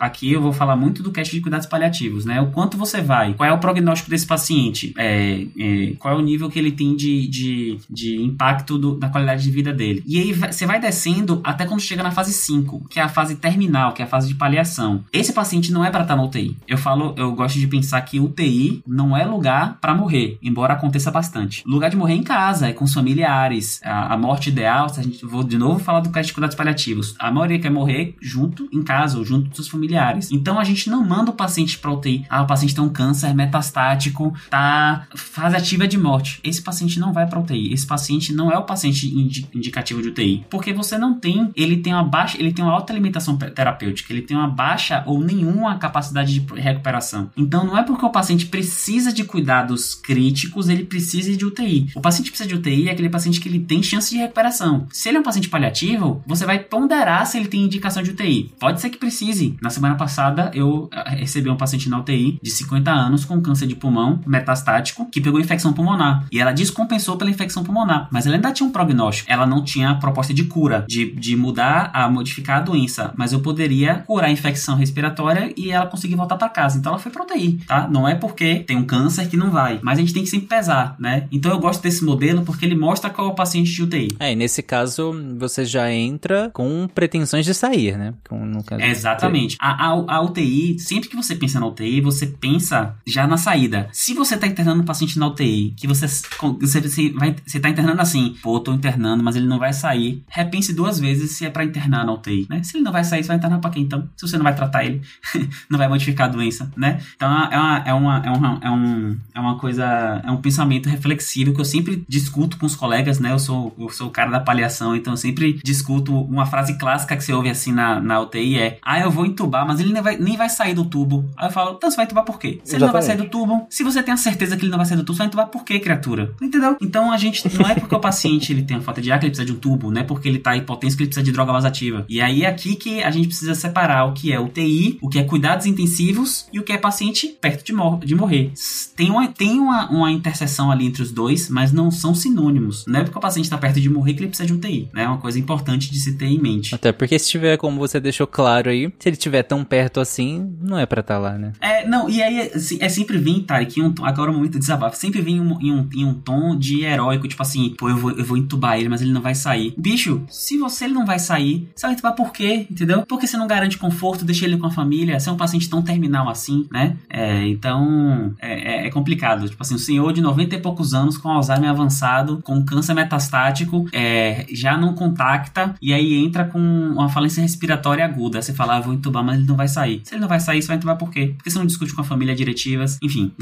aqui eu vou falar muito do cast de cuidados paliativos, né? O quanto você vai, qual é o prognóstico desse paciente, é, é, qual é o nível que ele tem de, de, de impacto do, da qualidade de vida dele. E aí você vai descendo até quando chega na fase 5, que é a fase terminal, que é a fase de paliação. Esse paciente não é para estar na UTI. Eu falo, eu gosto de pensar que UTI não é lugar para morrer, embora aconteça bastante. Lugar de morrer é em casa, é com os familiares. A, a morte ideal, se a gente vou de novo falar do cast de cuidados paliativos. A maioria quer morrer junto em casa ou junto dos seus familiares. Então a gente não manda o paciente para UTI. Ah, o paciente tem um câncer metastático, tá fase ativa de morte. Esse paciente não vai para UTI. Esse paciente não é o paciente indicativo de UTI, porque você não tem, ele tem uma baixa, ele tem uma alta limitação terapêutica, ele tem uma baixa ou nenhuma capacidade de recuperação. Então não é porque o paciente precisa de cuidados críticos, ele precisa de UTI. O paciente precisa de UTI é aquele paciente que ele tem chance de recuperação. Se ele é um paciente paliativo, você vai ponderar se ele tem indicação de UTI. Pode ser que precise. Na semana passada eu ah, recebi um paciente na UTI de 50 anos com câncer de pulmão metastático que pegou infecção pulmonar e ela descompensou pela infecção pulmonar, mas ela ainda tinha um prognóstico. Ela não tinha proposta de cura, de, de mudar a modificar a doença, mas eu poderia curar a infecção respiratória e ela conseguir voltar para casa. Então ela foi pra UTI, tá? Não é porque tem um câncer que não vai, mas a gente tem que sempre pesar, né? Então eu gosto desse modelo porque ele mostra qual é o paciente de UTI. É, e nesse caso você já entra com pretensões de sair, né? Com, Exatamente. A, a, a, UTI, sempre que você pensa na UTI, você pensa já na saída. Se você tá internando um paciente na UTI, que você, você, você, vai, você tá internando assim, pô, tô internando, mas ele não vai sair, repense duas vezes se é para internar na UTI, né? Se ele não vai sair, você vai internar pra quem então? Se você não vai tratar ele, não vai modificar a doença, né? Então é uma, é uma, é uma, é um, é uma coisa, é um pensamento reflexivo que eu sempre discuto com os colegas, né? Eu sou, eu sou o cara da paliação, então eu sempre discuto uma frase clássica que você ouve assim na, na UTI é: Ah, eu vou entubar, mas ele nem vai, nem vai sair do tubo. Aí eu falo, então você vai entubar por quê? Se ele não vai sair do tubo, se você tem a certeza que ele não vai sair do tubo, você vai entubar por quê, criatura? Entendeu? Então a gente, não é porque o paciente ele tem a falta de ar que ele precisa de um tubo, não é porque ele tá hipotênsico que ele precisa de droga vasativa. E aí é aqui que a gente precisa separar o que é UTI, o que é cuidados intensivos e o que é paciente perto de, mor de morrer. Tem, uma, tem uma, uma interseção ali entre os dois, mas não são sinônimos. Não é porque o paciente está perto de morrer que ele precisa de UTI. Né? É uma coisa importante de se ter em mente. Até porque se tiver, como você deixou claro aí, se ele estiver tão perto assim, não é pra estar tá lá, né? É, não, e aí assim, é sempre vir, Tarek, um, agora é o momento de desabafo, sempre vir em um, em, um, em um tom de heróico, tipo assim, pô, eu vou, eu vou entubar ele, mas ele não vai sair. Bicho, se você ele não vai sair, você vai entubar por quê? Entendeu? Porque você não garante conforto, deixa ele com a família, você é um paciente tão terminal assim, né? É, então, é, é, é, complicado. Tipo assim, o senhor de 90 e poucos anos com Alzheimer avançado, com câncer metastático, é, já não contacta e aí entra com uma falência respiratória aguda. Você fala, ah, vou entubar, mas ele não vai sair. Se ele não vai sair, você vai entubar por quê? Porque você não discute com a família diretivas, enfim.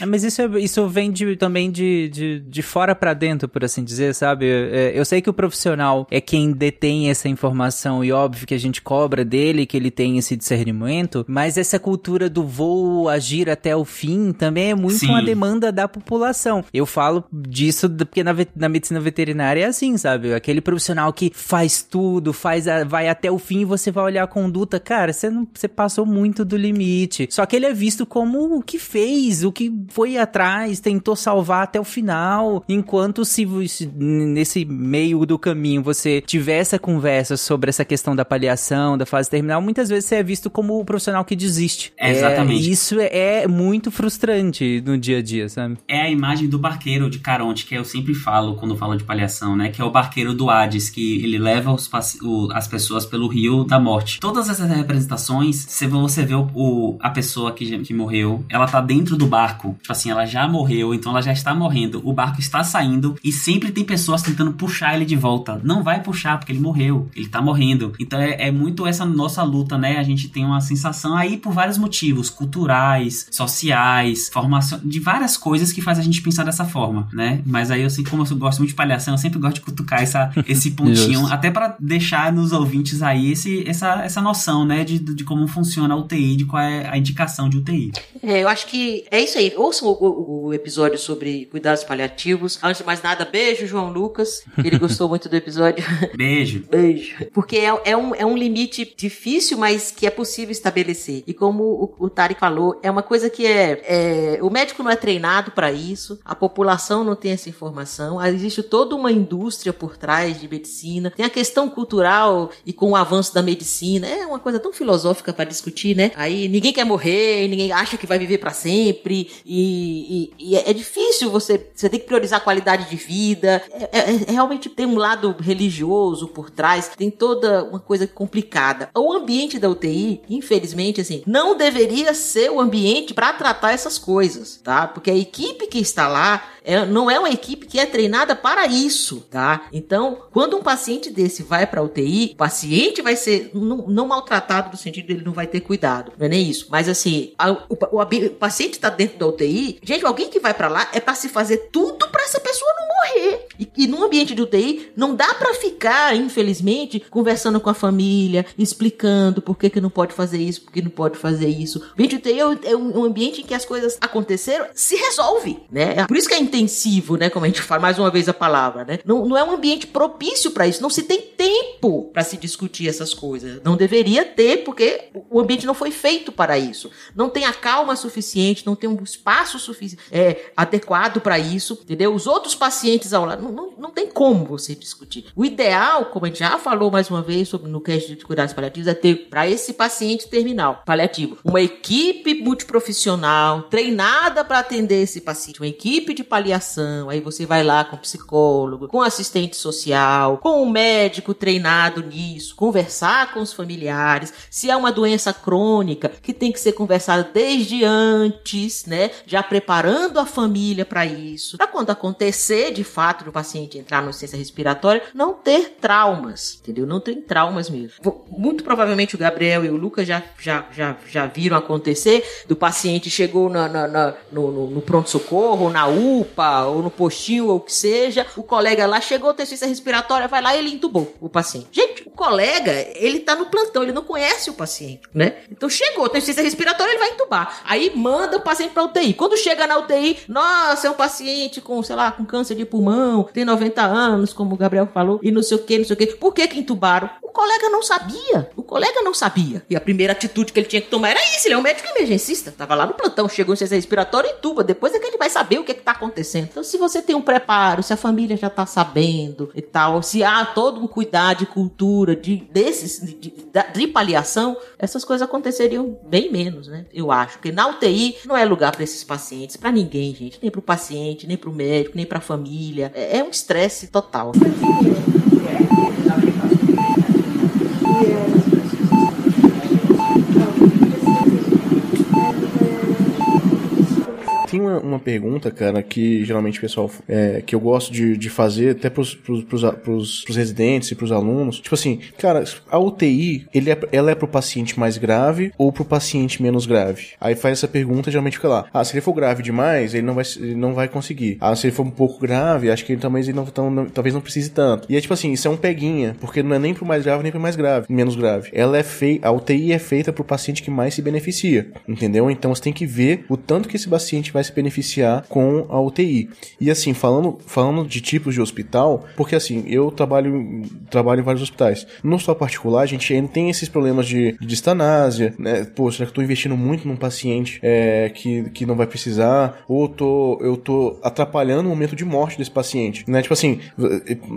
é, mas isso, isso vem de, também de, de, de fora para dentro, por assim dizer, sabe? É, eu sei que o profissional é quem detém essa informação e óbvio que a gente cobra dele que ele tem esse discernimento, mas essa cultura do vou agir até o fim também é muito Sim. uma demanda da população. Eu falo disso porque na, na medicina veterinária é assim, sabe? Aquele profissional que faz tudo, faz a, vai até o fim e você vai olhar a conduta, cara, você não você passou muito do limite. Só que ele é visto como o que fez, o que foi atrás, tentou salvar até o final, enquanto se nesse meio do caminho você tiver essa conversa sobre essa questão da paliação, da fase terminal, muitas vezes você é visto como o profissional que desiste. É, exatamente. É, isso é muito frustrante no dia a dia, sabe? É a imagem do barqueiro de Caronte, que eu sempre falo quando falo de paliação, né? Que é o barqueiro do Hades, que ele leva os, o, as pessoas pelo rio da morte. Todas essas representações, você, você vê o, o, a pessoa que, que morreu, ela tá dentro do barco. Tipo assim, ela já morreu, então ela já está morrendo. O barco está saindo e sempre tem pessoas tentando puxar ele de volta. Não vai puxar, porque ele morreu. Ele tá morrendo. Então é, é muito essa nossa luta, né? A gente tem uma sensação aí por vários motivos, culturais, sociais, formação, de várias coisas coisas que fazem a gente pensar dessa forma, né? Mas aí eu sei como eu gosto muito de palhação, eu sempre gosto de cutucar essa, esse pontinho, até para deixar nos ouvintes aí esse, essa, essa noção, né, de, de como funciona a UTI, de qual é a indicação de UTI. É, eu acho que é isso aí. Ouçam o, o- o episódio sobre cuidados paliativos. Antes de mais nada, beijo, João Lucas, que ele gostou muito do episódio. Beijo. Beijo. Porque é, é um, é um limite difícil, mas que é possível estabelecer. E como o, o Tarek falou, é uma coisa que é, é- O médico não é treinado para isso, a população não tem essa informação, existe toda uma indústria por trás de medicina, tem a questão cultural e com o avanço da medicina. É uma coisa tão filosófica para discutir, né? Aí ninguém quer morrer, ninguém acha que vai viver para sempre, e, e- e é difícil você. Você tem que priorizar a qualidade de vida. É, é- é- realmente tem um lado religioso por trás, tem toda uma coisa complicada. O ambiente da UTI, infelizmente, assim, não deveria ser o ambiente para tratar essas coisas, tá? Porque equipe que está lá é- não é uma equipe que é treinada para isso, tá? Então, quando um paciente desse vai para UTI, o paciente vai ser não, não maltratado no sentido dele não vai ter cuidado, não é nem isso. Mas assim, a- o, o o paciente está dentro da UTI, gente, alguém que vai para lá é para se fazer tudo para essa pessoa não morrer. E, e num ambiente de UTI não dá para ficar, infelizmente, conversando com a família, explicando por que, que não pode fazer isso, por que não pode fazer isso. O ambiente de UTI é um- é um, um ambiente em que as coisas aconteceram, se resolve, né? É Por isso que é intensivo, né? Como a gente fala mais uma vez a palavra, né? Não, não é um ambiente propício para isso, não se tem tempo para se discutir essas coisas. Não deveria ter, porque o ambiente não foi feito para isso. Não tem a calma suficiente, não tem um espaço sufici é, adequado para isso, entendeu? Os outros pacientes ao lado, não, não, não tem como você discutir. O ideal, como a gente já falou mais uma vez sobre no cast de cuidados paliativos, é ter para esse paciente terminal paliativo uma equipe multiprofissional treinada para atender esse paciente, uma equipe de paliação. Aí você vai lá com psicólogo, com assistente social, com um médico treinado nisso, conversar com os familiares. Se é uma doença crônica que tem que ser conversada desde antes, né? Já preparando a família para isso, para quando acontecer de fato do paciente entrar no ciência respiratória, não ter traumas, entendeu? Não tem traumas mesmo. Muito provavelmente o Gabriel e o Lucas já, já, já, já viram acontecer do paciente chegou na, na- na- no, no- no pronto-socorro, na UPA, ou no postinho, ou o que seja, o colega lá chegou, tem ciência respiratória, vai lá e ele entubou o paciente. Gente, o colega, ele tá no plantão, ele não conhece o paciente, né? Então chegou, tem ciência respiratória, ele vai entubar. Aí manda o paciente pra UTI. Quando chega na UTI, nossa, é um paciente com, sei lá, com câncer de pulmão, tem 90 anos, como o Gabriel falou, e não sei o que, não sei o que. Por que que entubaram? O colega não sabia. O colega não sabia. E a primeira atitude que ele tinha que tomar era isso. Ele é um médico emergencista. Tava lá no plantão, chegou em ciência respiratória e tuba. Depois é que ele vai saber o que, é que tá acontecendo. Então, se você tem um preparo, se a família já tá sabendo e tal, se há todo um cuidado de cultura de, desses, de, de, de paliação, essas coisas aconteceriam bem menos, né? Eu acho. Porque na UTI não é lugar para esses pacientes, para ninguém, gente. Nem pro paciente, nem pro médico, nem pra família. É, é um estresse total. Uma, uma pergunta, cara, que geralmente o pessoal é, que eu gosto de, de fazer até pros, pros, pros, pros- pros residentes e pros alunos. Tipo assim, cara, a UTI, ele é, ela é pro paciente mais grave ou pro paciente menos grave? Aí faz essa pergunta, geralmente fica lá. Ah, se ele for grave demais, ele não vai, ele não vai conseguir. Ah, se ele for um pouco grave, acho que ele talvez, ele não, tão- não- talvez não precise tanto. E é tipo assim, isso é um peguinha, porque não é nem pro mais grave nem pro mais grave, menos grave. Ela é feita, a UTI é feita pro paciente que mais se beneficia, entendeu? Então você tem que ver o tanto que esse paciente vai se beneficiar com a UTI. E assim, falando, falando de tipos de hospital, porque assim, eu trabalho, trabalho em vários hospitais. No hospital particular, a gente ainda tem esses problemas de, de distanásia, né? Pô, será que eu tô investindo muito num paciente é, que, que não vai precisar? Ou tô, eu tô atrapalhando o momento de morte desse paciente, né? Tipo assim,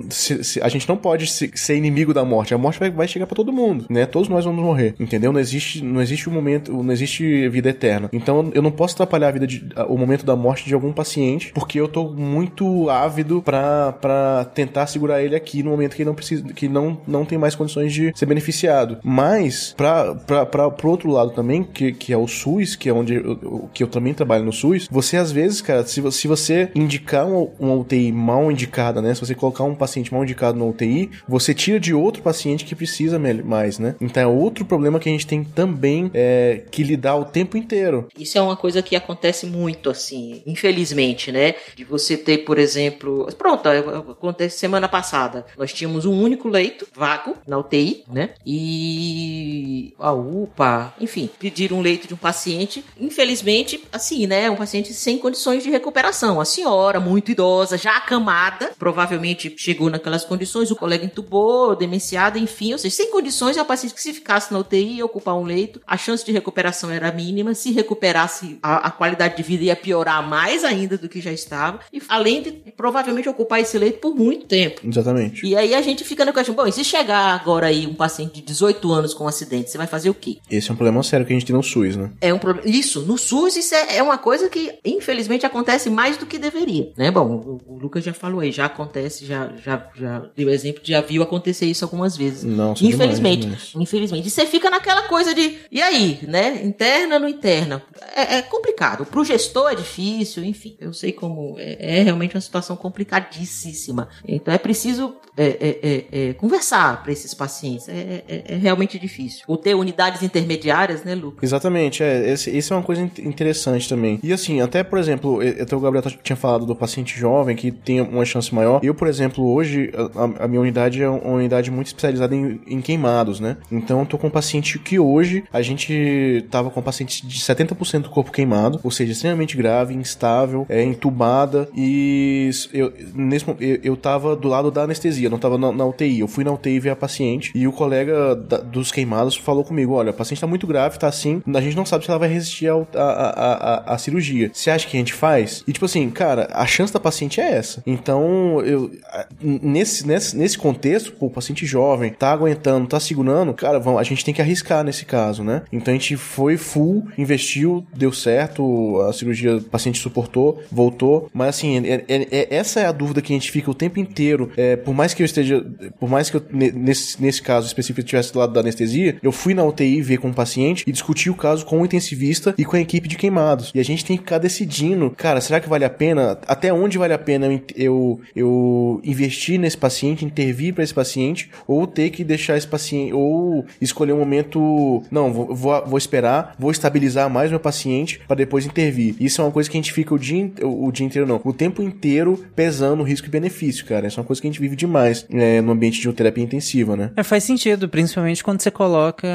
se- se- a gente não pode se- ser inimigo da morte. A morte vai, vai chegar pra todo mundo, né? Todos nós vamos morrer, entendeu? Não existe, não existe um momento, não existe vida eterna. Então eu não posso atrapalhar a vida de, o momento da morte de algum paciente, porque eu tô muito ávido pra tentar segurar ele aqui no momento que ele não precisa, que não, não tem mais condições de ser beneficiado. Mas, pra, pro outro lado também, que, que é o SUS, que é onde eu, que eu também trabalho no SUS, você às vezes, cara, se, se você indicar uma, uma UTI mal indicada, né? Se você colocar um paciente mal indicado na UTI, você tira de outro paciente que precisa mais, né? Então é outro problema que a gente tem também é, que lidar o tempo inteiro. Isso é uma coisa que acontece muito, assim, infelizmente, né? De você ter, por exemplo, pronto, acontece semana passada, nós tínhamos um único leito vago na UTI, né? E a UPA, enfim, pediram um leito de um paciente, infelizmente, assim, né? Um paciente sem condições de recuperação. A senhora, muito idosa, já acamada, provavelmente chegou naquelas condições, o colega entubou, demenciada, enfim, ou seja, sem condições, é um paciente que se ficasse na UTI ia ocupar um leito, a chance de recuperação era mínima, se recuperasse a, a qualidade de vida ia piorar mais ainda do que já estava, e além de provavelmente ocupar esse leito por muito tempo. Exatamente. E aí a gente fica na questão, bom, e se chegar agora aí um paciente de 18 anos com um acidente, você vai fazer o quê? Esse é um problema sério que a gente tem no SUS, né? É um problema. Isso, no SUS, isso é, é uma coisa que, infelizmente, acontece mais do que deveria. Né? Bom, o, o Lucas já falou aí, já acontece, já, já, já deu exemplo, já viu acontecer isso algumas vezes. Não, Infelizmente. demais, demais. Infelizmente. E você fica naquela coisa de, e aí, né? Interna, não interna. É, é complicado. Pro gestor é difícil, enfim. Eu sei como. É, é realmente uma situação complicadíssima. Então é preciso é, é, é, é, conversar para esses pacientes. É, é- realmente difícil. Ou ter unidades intermediárias, né, Lucas? Exatamente, é. Esse é uma coisa in- interessante também. E assim, até, por exemplo, até o Gabriel tinha falado do paciente jovem que tem uma chance maior. Eu, por exemplo, hoje, a, a minha unidade é uma unidade muito especializada em, em queimados, né? Então, eu tô com um paciente que hoje a gente tava com um paciente de 70% do corpo queimado, ou seja, extremamente grave, instável, é, entubada. E eu, nesse, eu, eu tava do lado da anestesia, não tava na, na UTI. Eu fui na UTI ver a paciente e o colega da- dos queimados falou comigo: olha, a paciente tá muito grave, tá assim, a gente não sabe se ela vai resistir a cirurgia. Você acha que a gente faz? E tipo assim, cara, a chance da paciente é essa. Então, eu nesse, nesse, nesse contexto, pô, o paciente jovem, tá aguentando, tá segurando, cara, vamos, a gente tem que arriscar nesse caso, né? Então a gente foi full, investiu, deu certo, a cirurgia, o paciente suportou, voltou, mas assim, é- é- é- essa é a dúvida que a gente fica o tempo inteiro, é, por mais que eu esteja, por mais que eu, ne- nesse, nesse caso específico, estivesse do lado da anestesia, eu fui na UTI ver com o paciente e discuti o caso com o intensivista e com a equipe de queimados. E a gente tem que ficar decidindo, cara, será que vale a pena? Até onde vale a pena eu, eu, eu investir nesse paciente, intervir para esse paciente, ou ter que deixar esse paciente, ou escolher um momento, não, vou, vou, vou esperar, vou estabilizar mais meu paciente para depois intervir. Isso é uma coisa que a gente fica o dia, o, o dia inteiro, não, o tempo inteiro pesando risco e benefício, cara. Isso é uma coisa que a gente vive demais é, no ambiente de terapia intensiva, né? É, faz sentido, principalmente quando você coloca.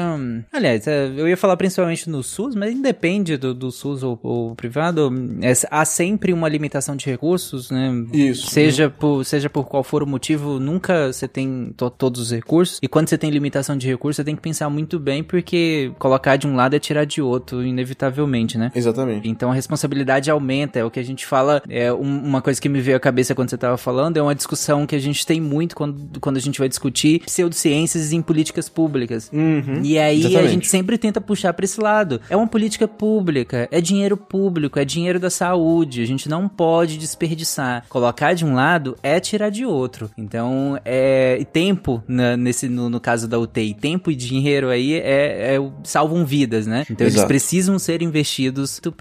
Aliás, é, eu ia falar principalmente no SUS, mas independe do, do SUS ou, ou privado. é, há sempre uma limitação de recursos, né? Isso. Seja por, seja por qual for o motivo, nunca você tem to- todos os recursos. E quando você tem limitação de recursos, você tem que pensar muito bem, porque colocar de um lado é tirar de outro, inevitavelmente, né? Exatamente. Então a responsabilidade aumenta, é o que a gente fala, é um- uma coisa que me veio à cabeça quando você estava falando, é uma discussão que a gente tem muito quando, quando a gente vai discutir pseudociências em políticas públicas. Uhum. E aí a Exatamente. gente sempre tenta puxar pra esse lado. É uma política pública, é dinheiro público, é dinheiro da saúde. A gente não pode desperdiçar. Colocar de um lado é tirar de outro. Então, é tempo na- nesse no, no caso da UTI, tempo e dinheiro aí é, é salvam vidas, né? Então eles Exato. precisam ser investidos muito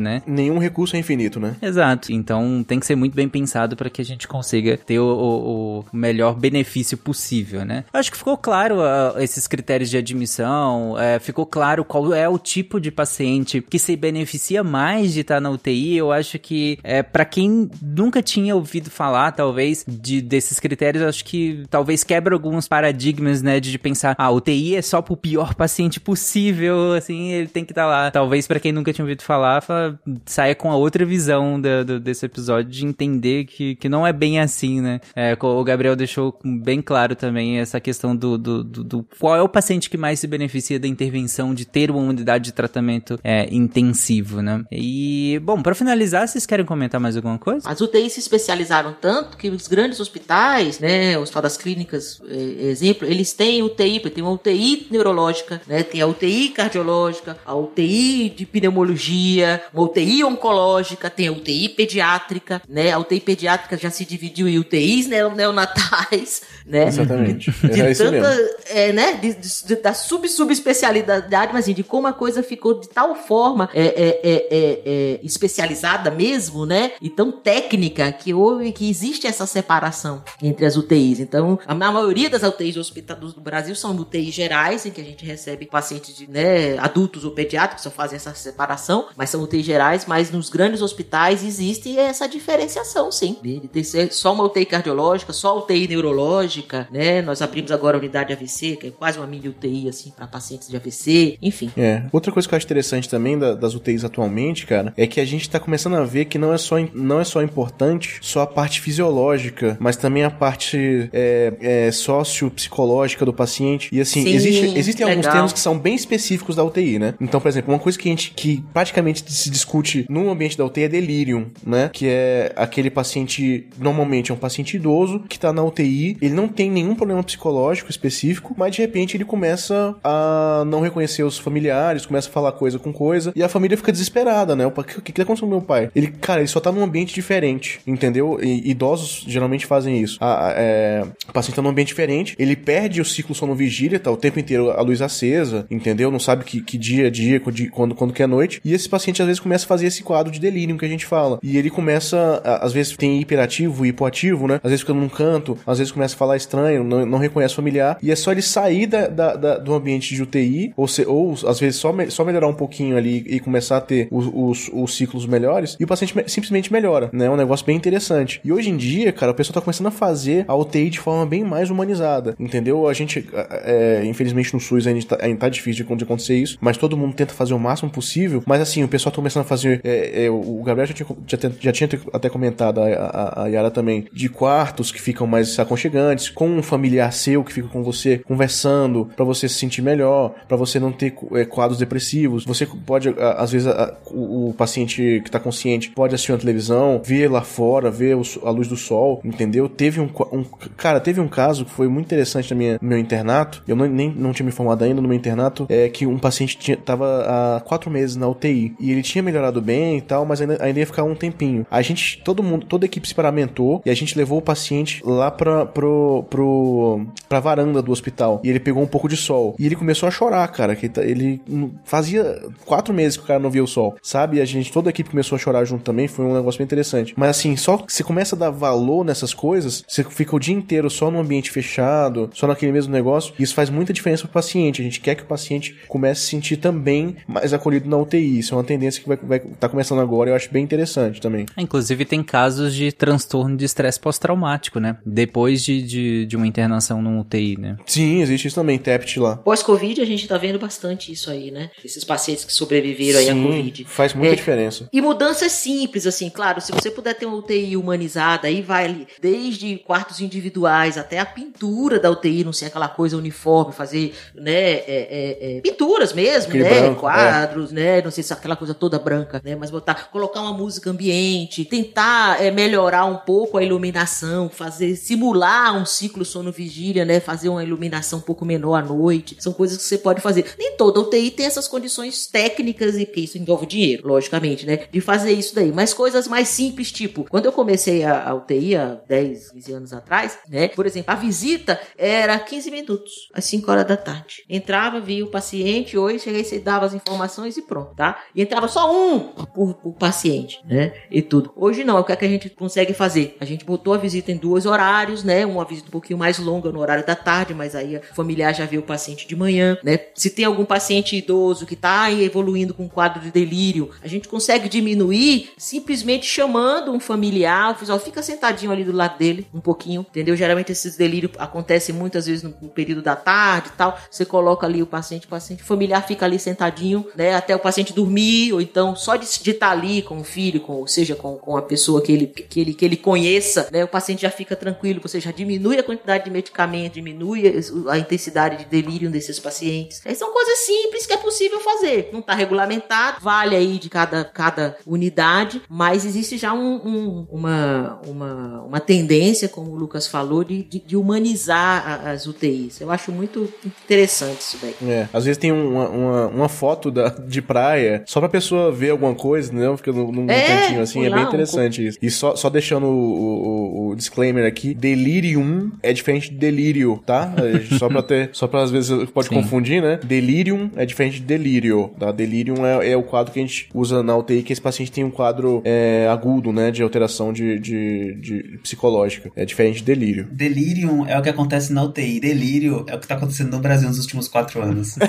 né? Nenhum recurso é infinito, né? Exato. Então tem que ser muito bem pensado para que a gente consiga ter o, o- o melhor benefício possível, né? Acho que ficou claro ah, esses critérios de admissão, é, ficou claro qual é o tipo de paciente que se beneficia mais de estar na UTI. Eu acho que é, para quem nunca tinha ouvido falar, talvez, de, desses critérios, acho que talvez quebra alguns paradigmas, né? De, de pensar, ah, UTI é só pro pior paciente possível, assim, ele tem que estar lá. Talvez para quem nunca tinha ouvido falar, fala- saia com a outra visão do- desse episódio de entender que, que não é bem assim, né? É, o Gabriel deixou bem claro também essa questão do, do, do- do- qual é o paciente que mais se beneficia da intervenção de ter uma unidade de tratamento é, intensivo, né? E, bom, para finalizar, vocês querem comentar mais alguma coisa? As UTIs se especializaram tanto que os grandes hospitais, né, o Hospital das Clínicas, eh, exemplo, eles têm UTI, tem uma UTI neurológica, né, tem a UTI cardiológica, a UTI de pneumologia, uma UTI oncológica, tem a UTI pediátrica, né, a UTI pediátrica já se dividiu em UTIs neo- neonatais, né, Exatamente. de É tanta, é, né, de, de- de- da sub-subespecialidade, mas assim, de como a coisa ficou de tal forma é, é, é, é, é, especializada mesmo, né, e tão técnica que houve, que existe essa separação entre as UTIs. Então, a, ma- maioria das UTIs do hospital do, do Brasil são UTIs gerais, em que a gente recebe pacientes de, né, adultos ou pediátricos, só fazem essa separação, mas são UTIs Gerais, mas nos grandes hospitais existe essa diferenciação, sim. De ter só uma UTI cardiológica, só UTI neurológica, né? Nós abrimos agora a unidade AVC, que é quase uma mini UTI, assim, para pacientes de AVC, enfim. É. Outra coisa que eu acho interessante também da, das UTIs atualmente, cara, é que a gente tá começando a ver que não é só, não é só importante só a parte fisiológica, mas também a parte é, é, sociopsicológica do paciente. E assim, Sim, existe, existem alguns legal. termos que são bem específicos da UTI, né? Então, por exemplo, uma coisa que a gente que praticamente se discute no ambiente da UTI é delírio, né? Que é aquele paciente, normalmente é um paciente idoso que tá na UTI, ele não tem nenhum problema psicológico específico, mas de repente ele começa a não reconhecer os familiares, começa a falar coisa com coisa, e a família fica desesperada, né? O que, que, que aconteceu com meu pai? Ele, cara, ele só tá num ambiente diferente, entendeu? E, idosos geralmente fazem isso. A, a, é, o paciente tá num ambiente diferente, ele perde o ciclo sono-vigília, tá o tempo inteiro a luz acesa, entendeu? Não sabe que, que dia é dia, quando, quando que é noite. E esse paciente às vezes começa a fazer esse quadro de delírio que a gente fala. E ele começa, às vezes tem hiperativo e hipoativo, né? Às vezes fica num canto, às vezes começa a falar estranho, não, não reconhece familiar. E é só ele sair da, da- da- do ambiente de UTI, ou, se, ou às vezes só, me- só melhorar um pouquinho ali e começar a ter os, os, os ciclos melhores, e o paciente me- simplesmente melhora, né? É um negócio bem interessante. E hoje em dia, cara, o pessoal tá começando a fazer a UTI de forma bem mais humanizada, entendeu? A gente, é, infelizmente no SUS ainda tá, ainda tá difícil de acontecer isso, mas todo mundo tenta fazer o máximo possível. Mas assim, o pessoal tá começando a fazer. é, é, o Gabriel já tinha, já, tinha- até comentado, a, a, a Yara também, de quartos que ficam mais aconchegantes, com um familiar seu que fica com você conversando, pra você se sentir melhor, pra você não ter é, quadros depressivos. Você pode, às vezes, o, o paciente que tá consciente pode assistir uma televisão, ver lá fora, ver o a luz do sol, entendeu? Teve um, um- cara, teve um caso que foi muito interessante na minha, no meu internato. Eu não, nem não tinha me formado ainda no meu internato, é que um paciente tinha, tava há quatro meses na UTI e ele tinha melhorado bem e tal, mas ainda, ainda ia ficar um tempinho. A gente, todo mundo, toda a equipe se paramentou e a gente levou o paciente lá pra, pro, pro, pra varanda do hospital e ele pegou um pouco de sol e ele começou a chorar, cara, que tá- ele fazia quatro meses que o cara não via o sol, sabe? E a gente, toda a equipe começou a chorar junto também, foi um negócio bem interessante. Mas assim, só que você começa a dar valor nessas coisas, você fica o dia inteiro só num ambiente fechado, só naquele mesmo negócio, e isso faz muita diferença pro paciente. A gente quer que o paciente comece a se sentir também mais acolhido na UTI. Isso é uma tendência que vai, vai tá começando agora, eu acho bem interessante também. Inclusive tem casos de transtorno de estresse pós-traumático, né? Depois de, de, de uma internação no UTI, né? Sim, existe isso também, TEPT lá. Pós-Covid, a gente tá vendo bastante isso aí, né? Esses pacientes que sobreviveram aí à Sim, Covid. faz muita É, diferença. E mudanças simples, assim, claro, se você puder ter uma UTI humanizada, aí vai ali, desde quartos individuais até a pintura da UTI, não ser aquela coisa uniforme, fazer, né, é, é, é, pinturas mesmo, Aquele né, branco, quadros, né, não sei se é aquela coisa toda branca, né, mas botar, colocar uma música ambiente, tentar é, melhorar um pouco a iluminação, fazer, simular um ciclo sono-vigília, né, fazer uma iluminação um pouco menor à noite, são coisas que você pode fazer. Nem toda UTI tem essas condições técnicas e que isso envolve dinheiro, logicamente, né, de fazer isso daí, mas coisas mais simples, tipo, quando eu comecei a, a UTI há 10, 15 anos atrás, né, por exemplo, a visita era 15 minutos, às 5 horas da tarde. Entrava, via o paciente, oi, cheguei, você dava as informações e pronto, tá? E entrava só um por, por paciente, né, e tudo. Hoje não, o que é que a gente consegue fazer? A gente botou a visita em dois horários, né, uma visita um pouquinho mais longa no horário da tarde, mas aí a familiar já vê o paciente de manhã, né? Se tem algum paciente idoso que tá evoluindo com um quadro de delírio, a gente consegue diminuir simplesmente chamando um familiar, o fica sentadinho ali do lado dele um pouquinho, entendeu? Geralmente esses delírios acontecem muitas vezes no, período da tarde e tal. Você coloca ali o paciente, o paciente o familiar fica ali sentadinho, né? Até o paciente dormir, ou então só de estar ali com o filho, com, ou seja, com, com a pessoa que ele, que, ele, que ele conheça, né? O paciente já fica tranquilo, você já diminui a quantidade de medicamento, diminui a, a intensidade de delírio desses pacientes. Essas são coisas simples que é possível fazer. Não está regulamentado, vale aí de cada, cada unidade, mas existe já um, um, uma, uma, uma tendência, como o Lucas falou, de, de, de humanizar a- as UTIs. Eu acho muito interessante isso daí. É, às vezes tem uma, uma, uma foto da, de praia só pra pessoa ver alguma coisa, entendeu? Fica num, num É, cantinho assim, é bem lá um interessante isso. E só, só deixando o, o, o disclaimer aqui, delirium é diferente de delírio, tá? Só pra ter, só pra às vezes pode Sim. confundir, né? Delirium é diferente de delírio, tá? Delirium é, é o quadro que a gente usa na UTI, que esse paciente tem um quadro é, agudo, né? De alteração de, de, de psicológica. É diferente de delírio. Delirium é o que acontece na UTI. Delírio é o que tá acontecendo no Brasil nos últimos quatro anos.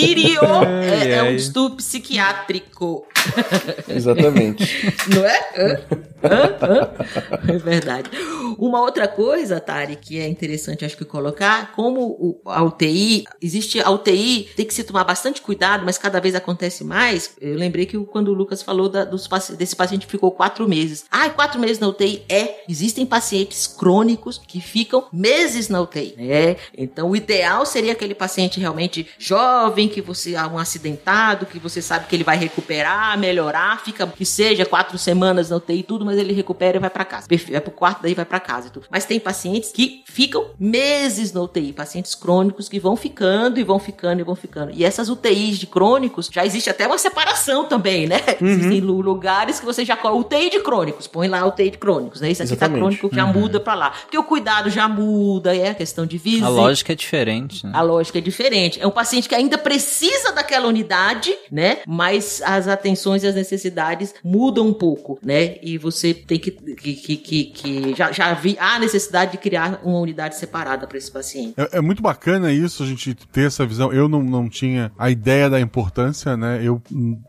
delírio é, é um distúrbio psiquiátrico. Exatamente. Não é? Hã? Hã? Hã? É verdade. Uma outra coisa, Tari, que é interessante acho que colocar, como o- a UTI, existe a UTI, tem que se tomar bastante cuidado, mas cada vez acontece mais. Eu lembrei que quando o Lucas falou da- dos desse paciente que ficou quatro meses. Ah, quatro meses na UTI? É. Existem pacientes crônicos que ficam meses na UTI. né? Então, o ideal seria aquele paciente realmente jovem, que você há um acidentado, que você sabe que ele vai recuperar, melhorar, fica que seja quatro semanas na UTI e tudo, mas ele recupera e vai pra casa. Vai pro quarto, daí vai pra casa e tudo. Mas tem pacientes que ficam meses na UTI, pacientes crônicos que vão ficando e vão ficando e vão ficando. E essas UTIs de crônicos, já existe até uma separação também, né? Existem lu- lugares que você já coloca UTI de crônicos, põe lá UTI de crônicos, né? Isso aqui tá Exatamente. crônico, já muda pra lá. Porque o cuidado já muda, é a questão de visita. A lógica é diferente, né? A lógica é diferente. É um paciente que ainda precisa daquela unidade, né? Mas as atenções e as necessidades mudam um pouco, né? E você tem que. que, que, que, que já, já vi a necessidade de criar uma unidade separada para esse paciente. É, é muito bacana isso, a gente ter essa visão. Eu não, não tinha a ideia da importância, né? Eu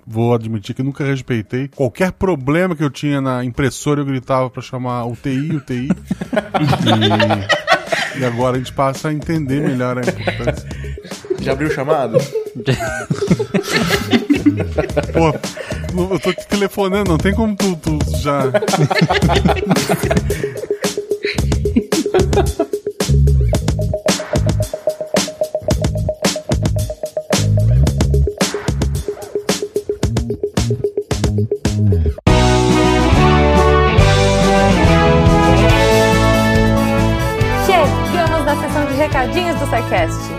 vou admitir que nunca respeitei. Qualquer problema que eu tinha na impressora, eu gritava pra chamar UTI, UTI. e, e agora a gente passa a entender melhor a importância. Já abriu o chamado? Pô, eu tô te telefonando, não tem como tu, tu já. Chegamos na sessão de recadinhos do SciCast.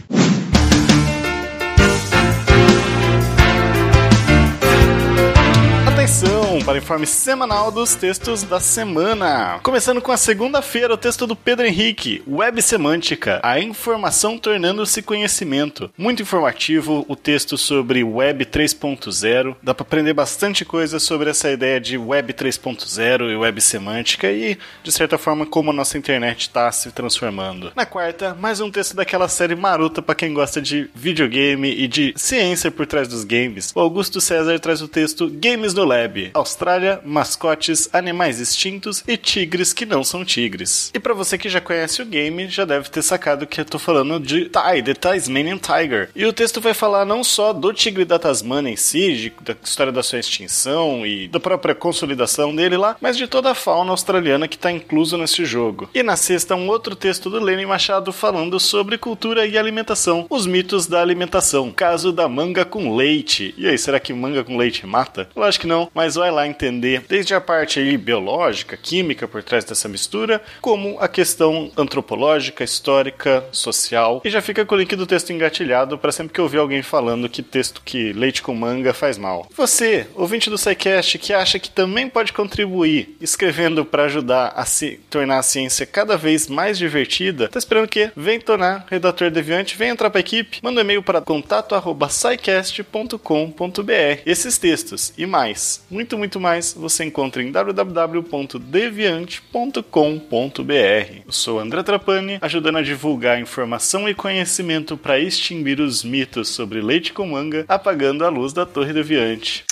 Para o informe semanal dos textos da semana. Começando com a segunda-feira, o texto do Pedro Henrique, Web Semântica, a informação tornando-se conhecimento. Muito informativo o texto sobre Web 3.0. Dá para aprender bastante coisa sobre essa ideia de Web 3.0 e Web Semântica e, de certa forma, como a nossa internet está se transformando. Na quarta, mais um texto daquela série marota para quem gosta de videogame e de ciência por trás dos games. O Augusto César traz o texto Games no Lab. Austrália, mascotes, animais extintos e tigres que não são tigres. E para você que já conhece o game, já deve ter sacado que eu tô falando de Ty, The Tasmanian Tiger. E o texto vai falar não só do tigre da Tasmania em si, de- da história da sua extinção e da própria consolidação dele lá, mas de toda a fauna australiana que está incluso nesse jogo. E na sexta, um outro texto do Lenny Machado falando sobre cultura e alimentação, os mitos da alimentação, caso da manga com leite. E aí, será que manga com leite mata? Lógico que não, mas vai lá entender desde a parte aí biológica, química por trás dessa mistura, como a questão antropológica, histórica, social. E já fica com o link do texto engatilhado para sempre que ouvir alguém falando que texto que leite com manga faz mal. Você, ouvinte do SciCast, que acha que também pode contribuir escrevendo para ajudar a se tornar a ciência cada vez mais divertida, tá esperando o quê? Vem tornar redator deviante, vem entrar pra equipe, manda um e-mail para contato@scicast.com.br. Esses textos e mais, muito muito mais, você encontra em www.deviante.com.br. Eu sou André Trapani, ajudando a divulgar informação e conhecimento para extinguir os mitos sobre leite com manga, apagando a luz da Torre Deviante.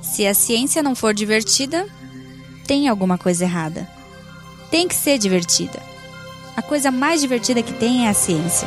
Se a ciência não for divertida, tem alguma coisa errada. Tem que ser divertida. A coisa mais divertida que tem é a ciência.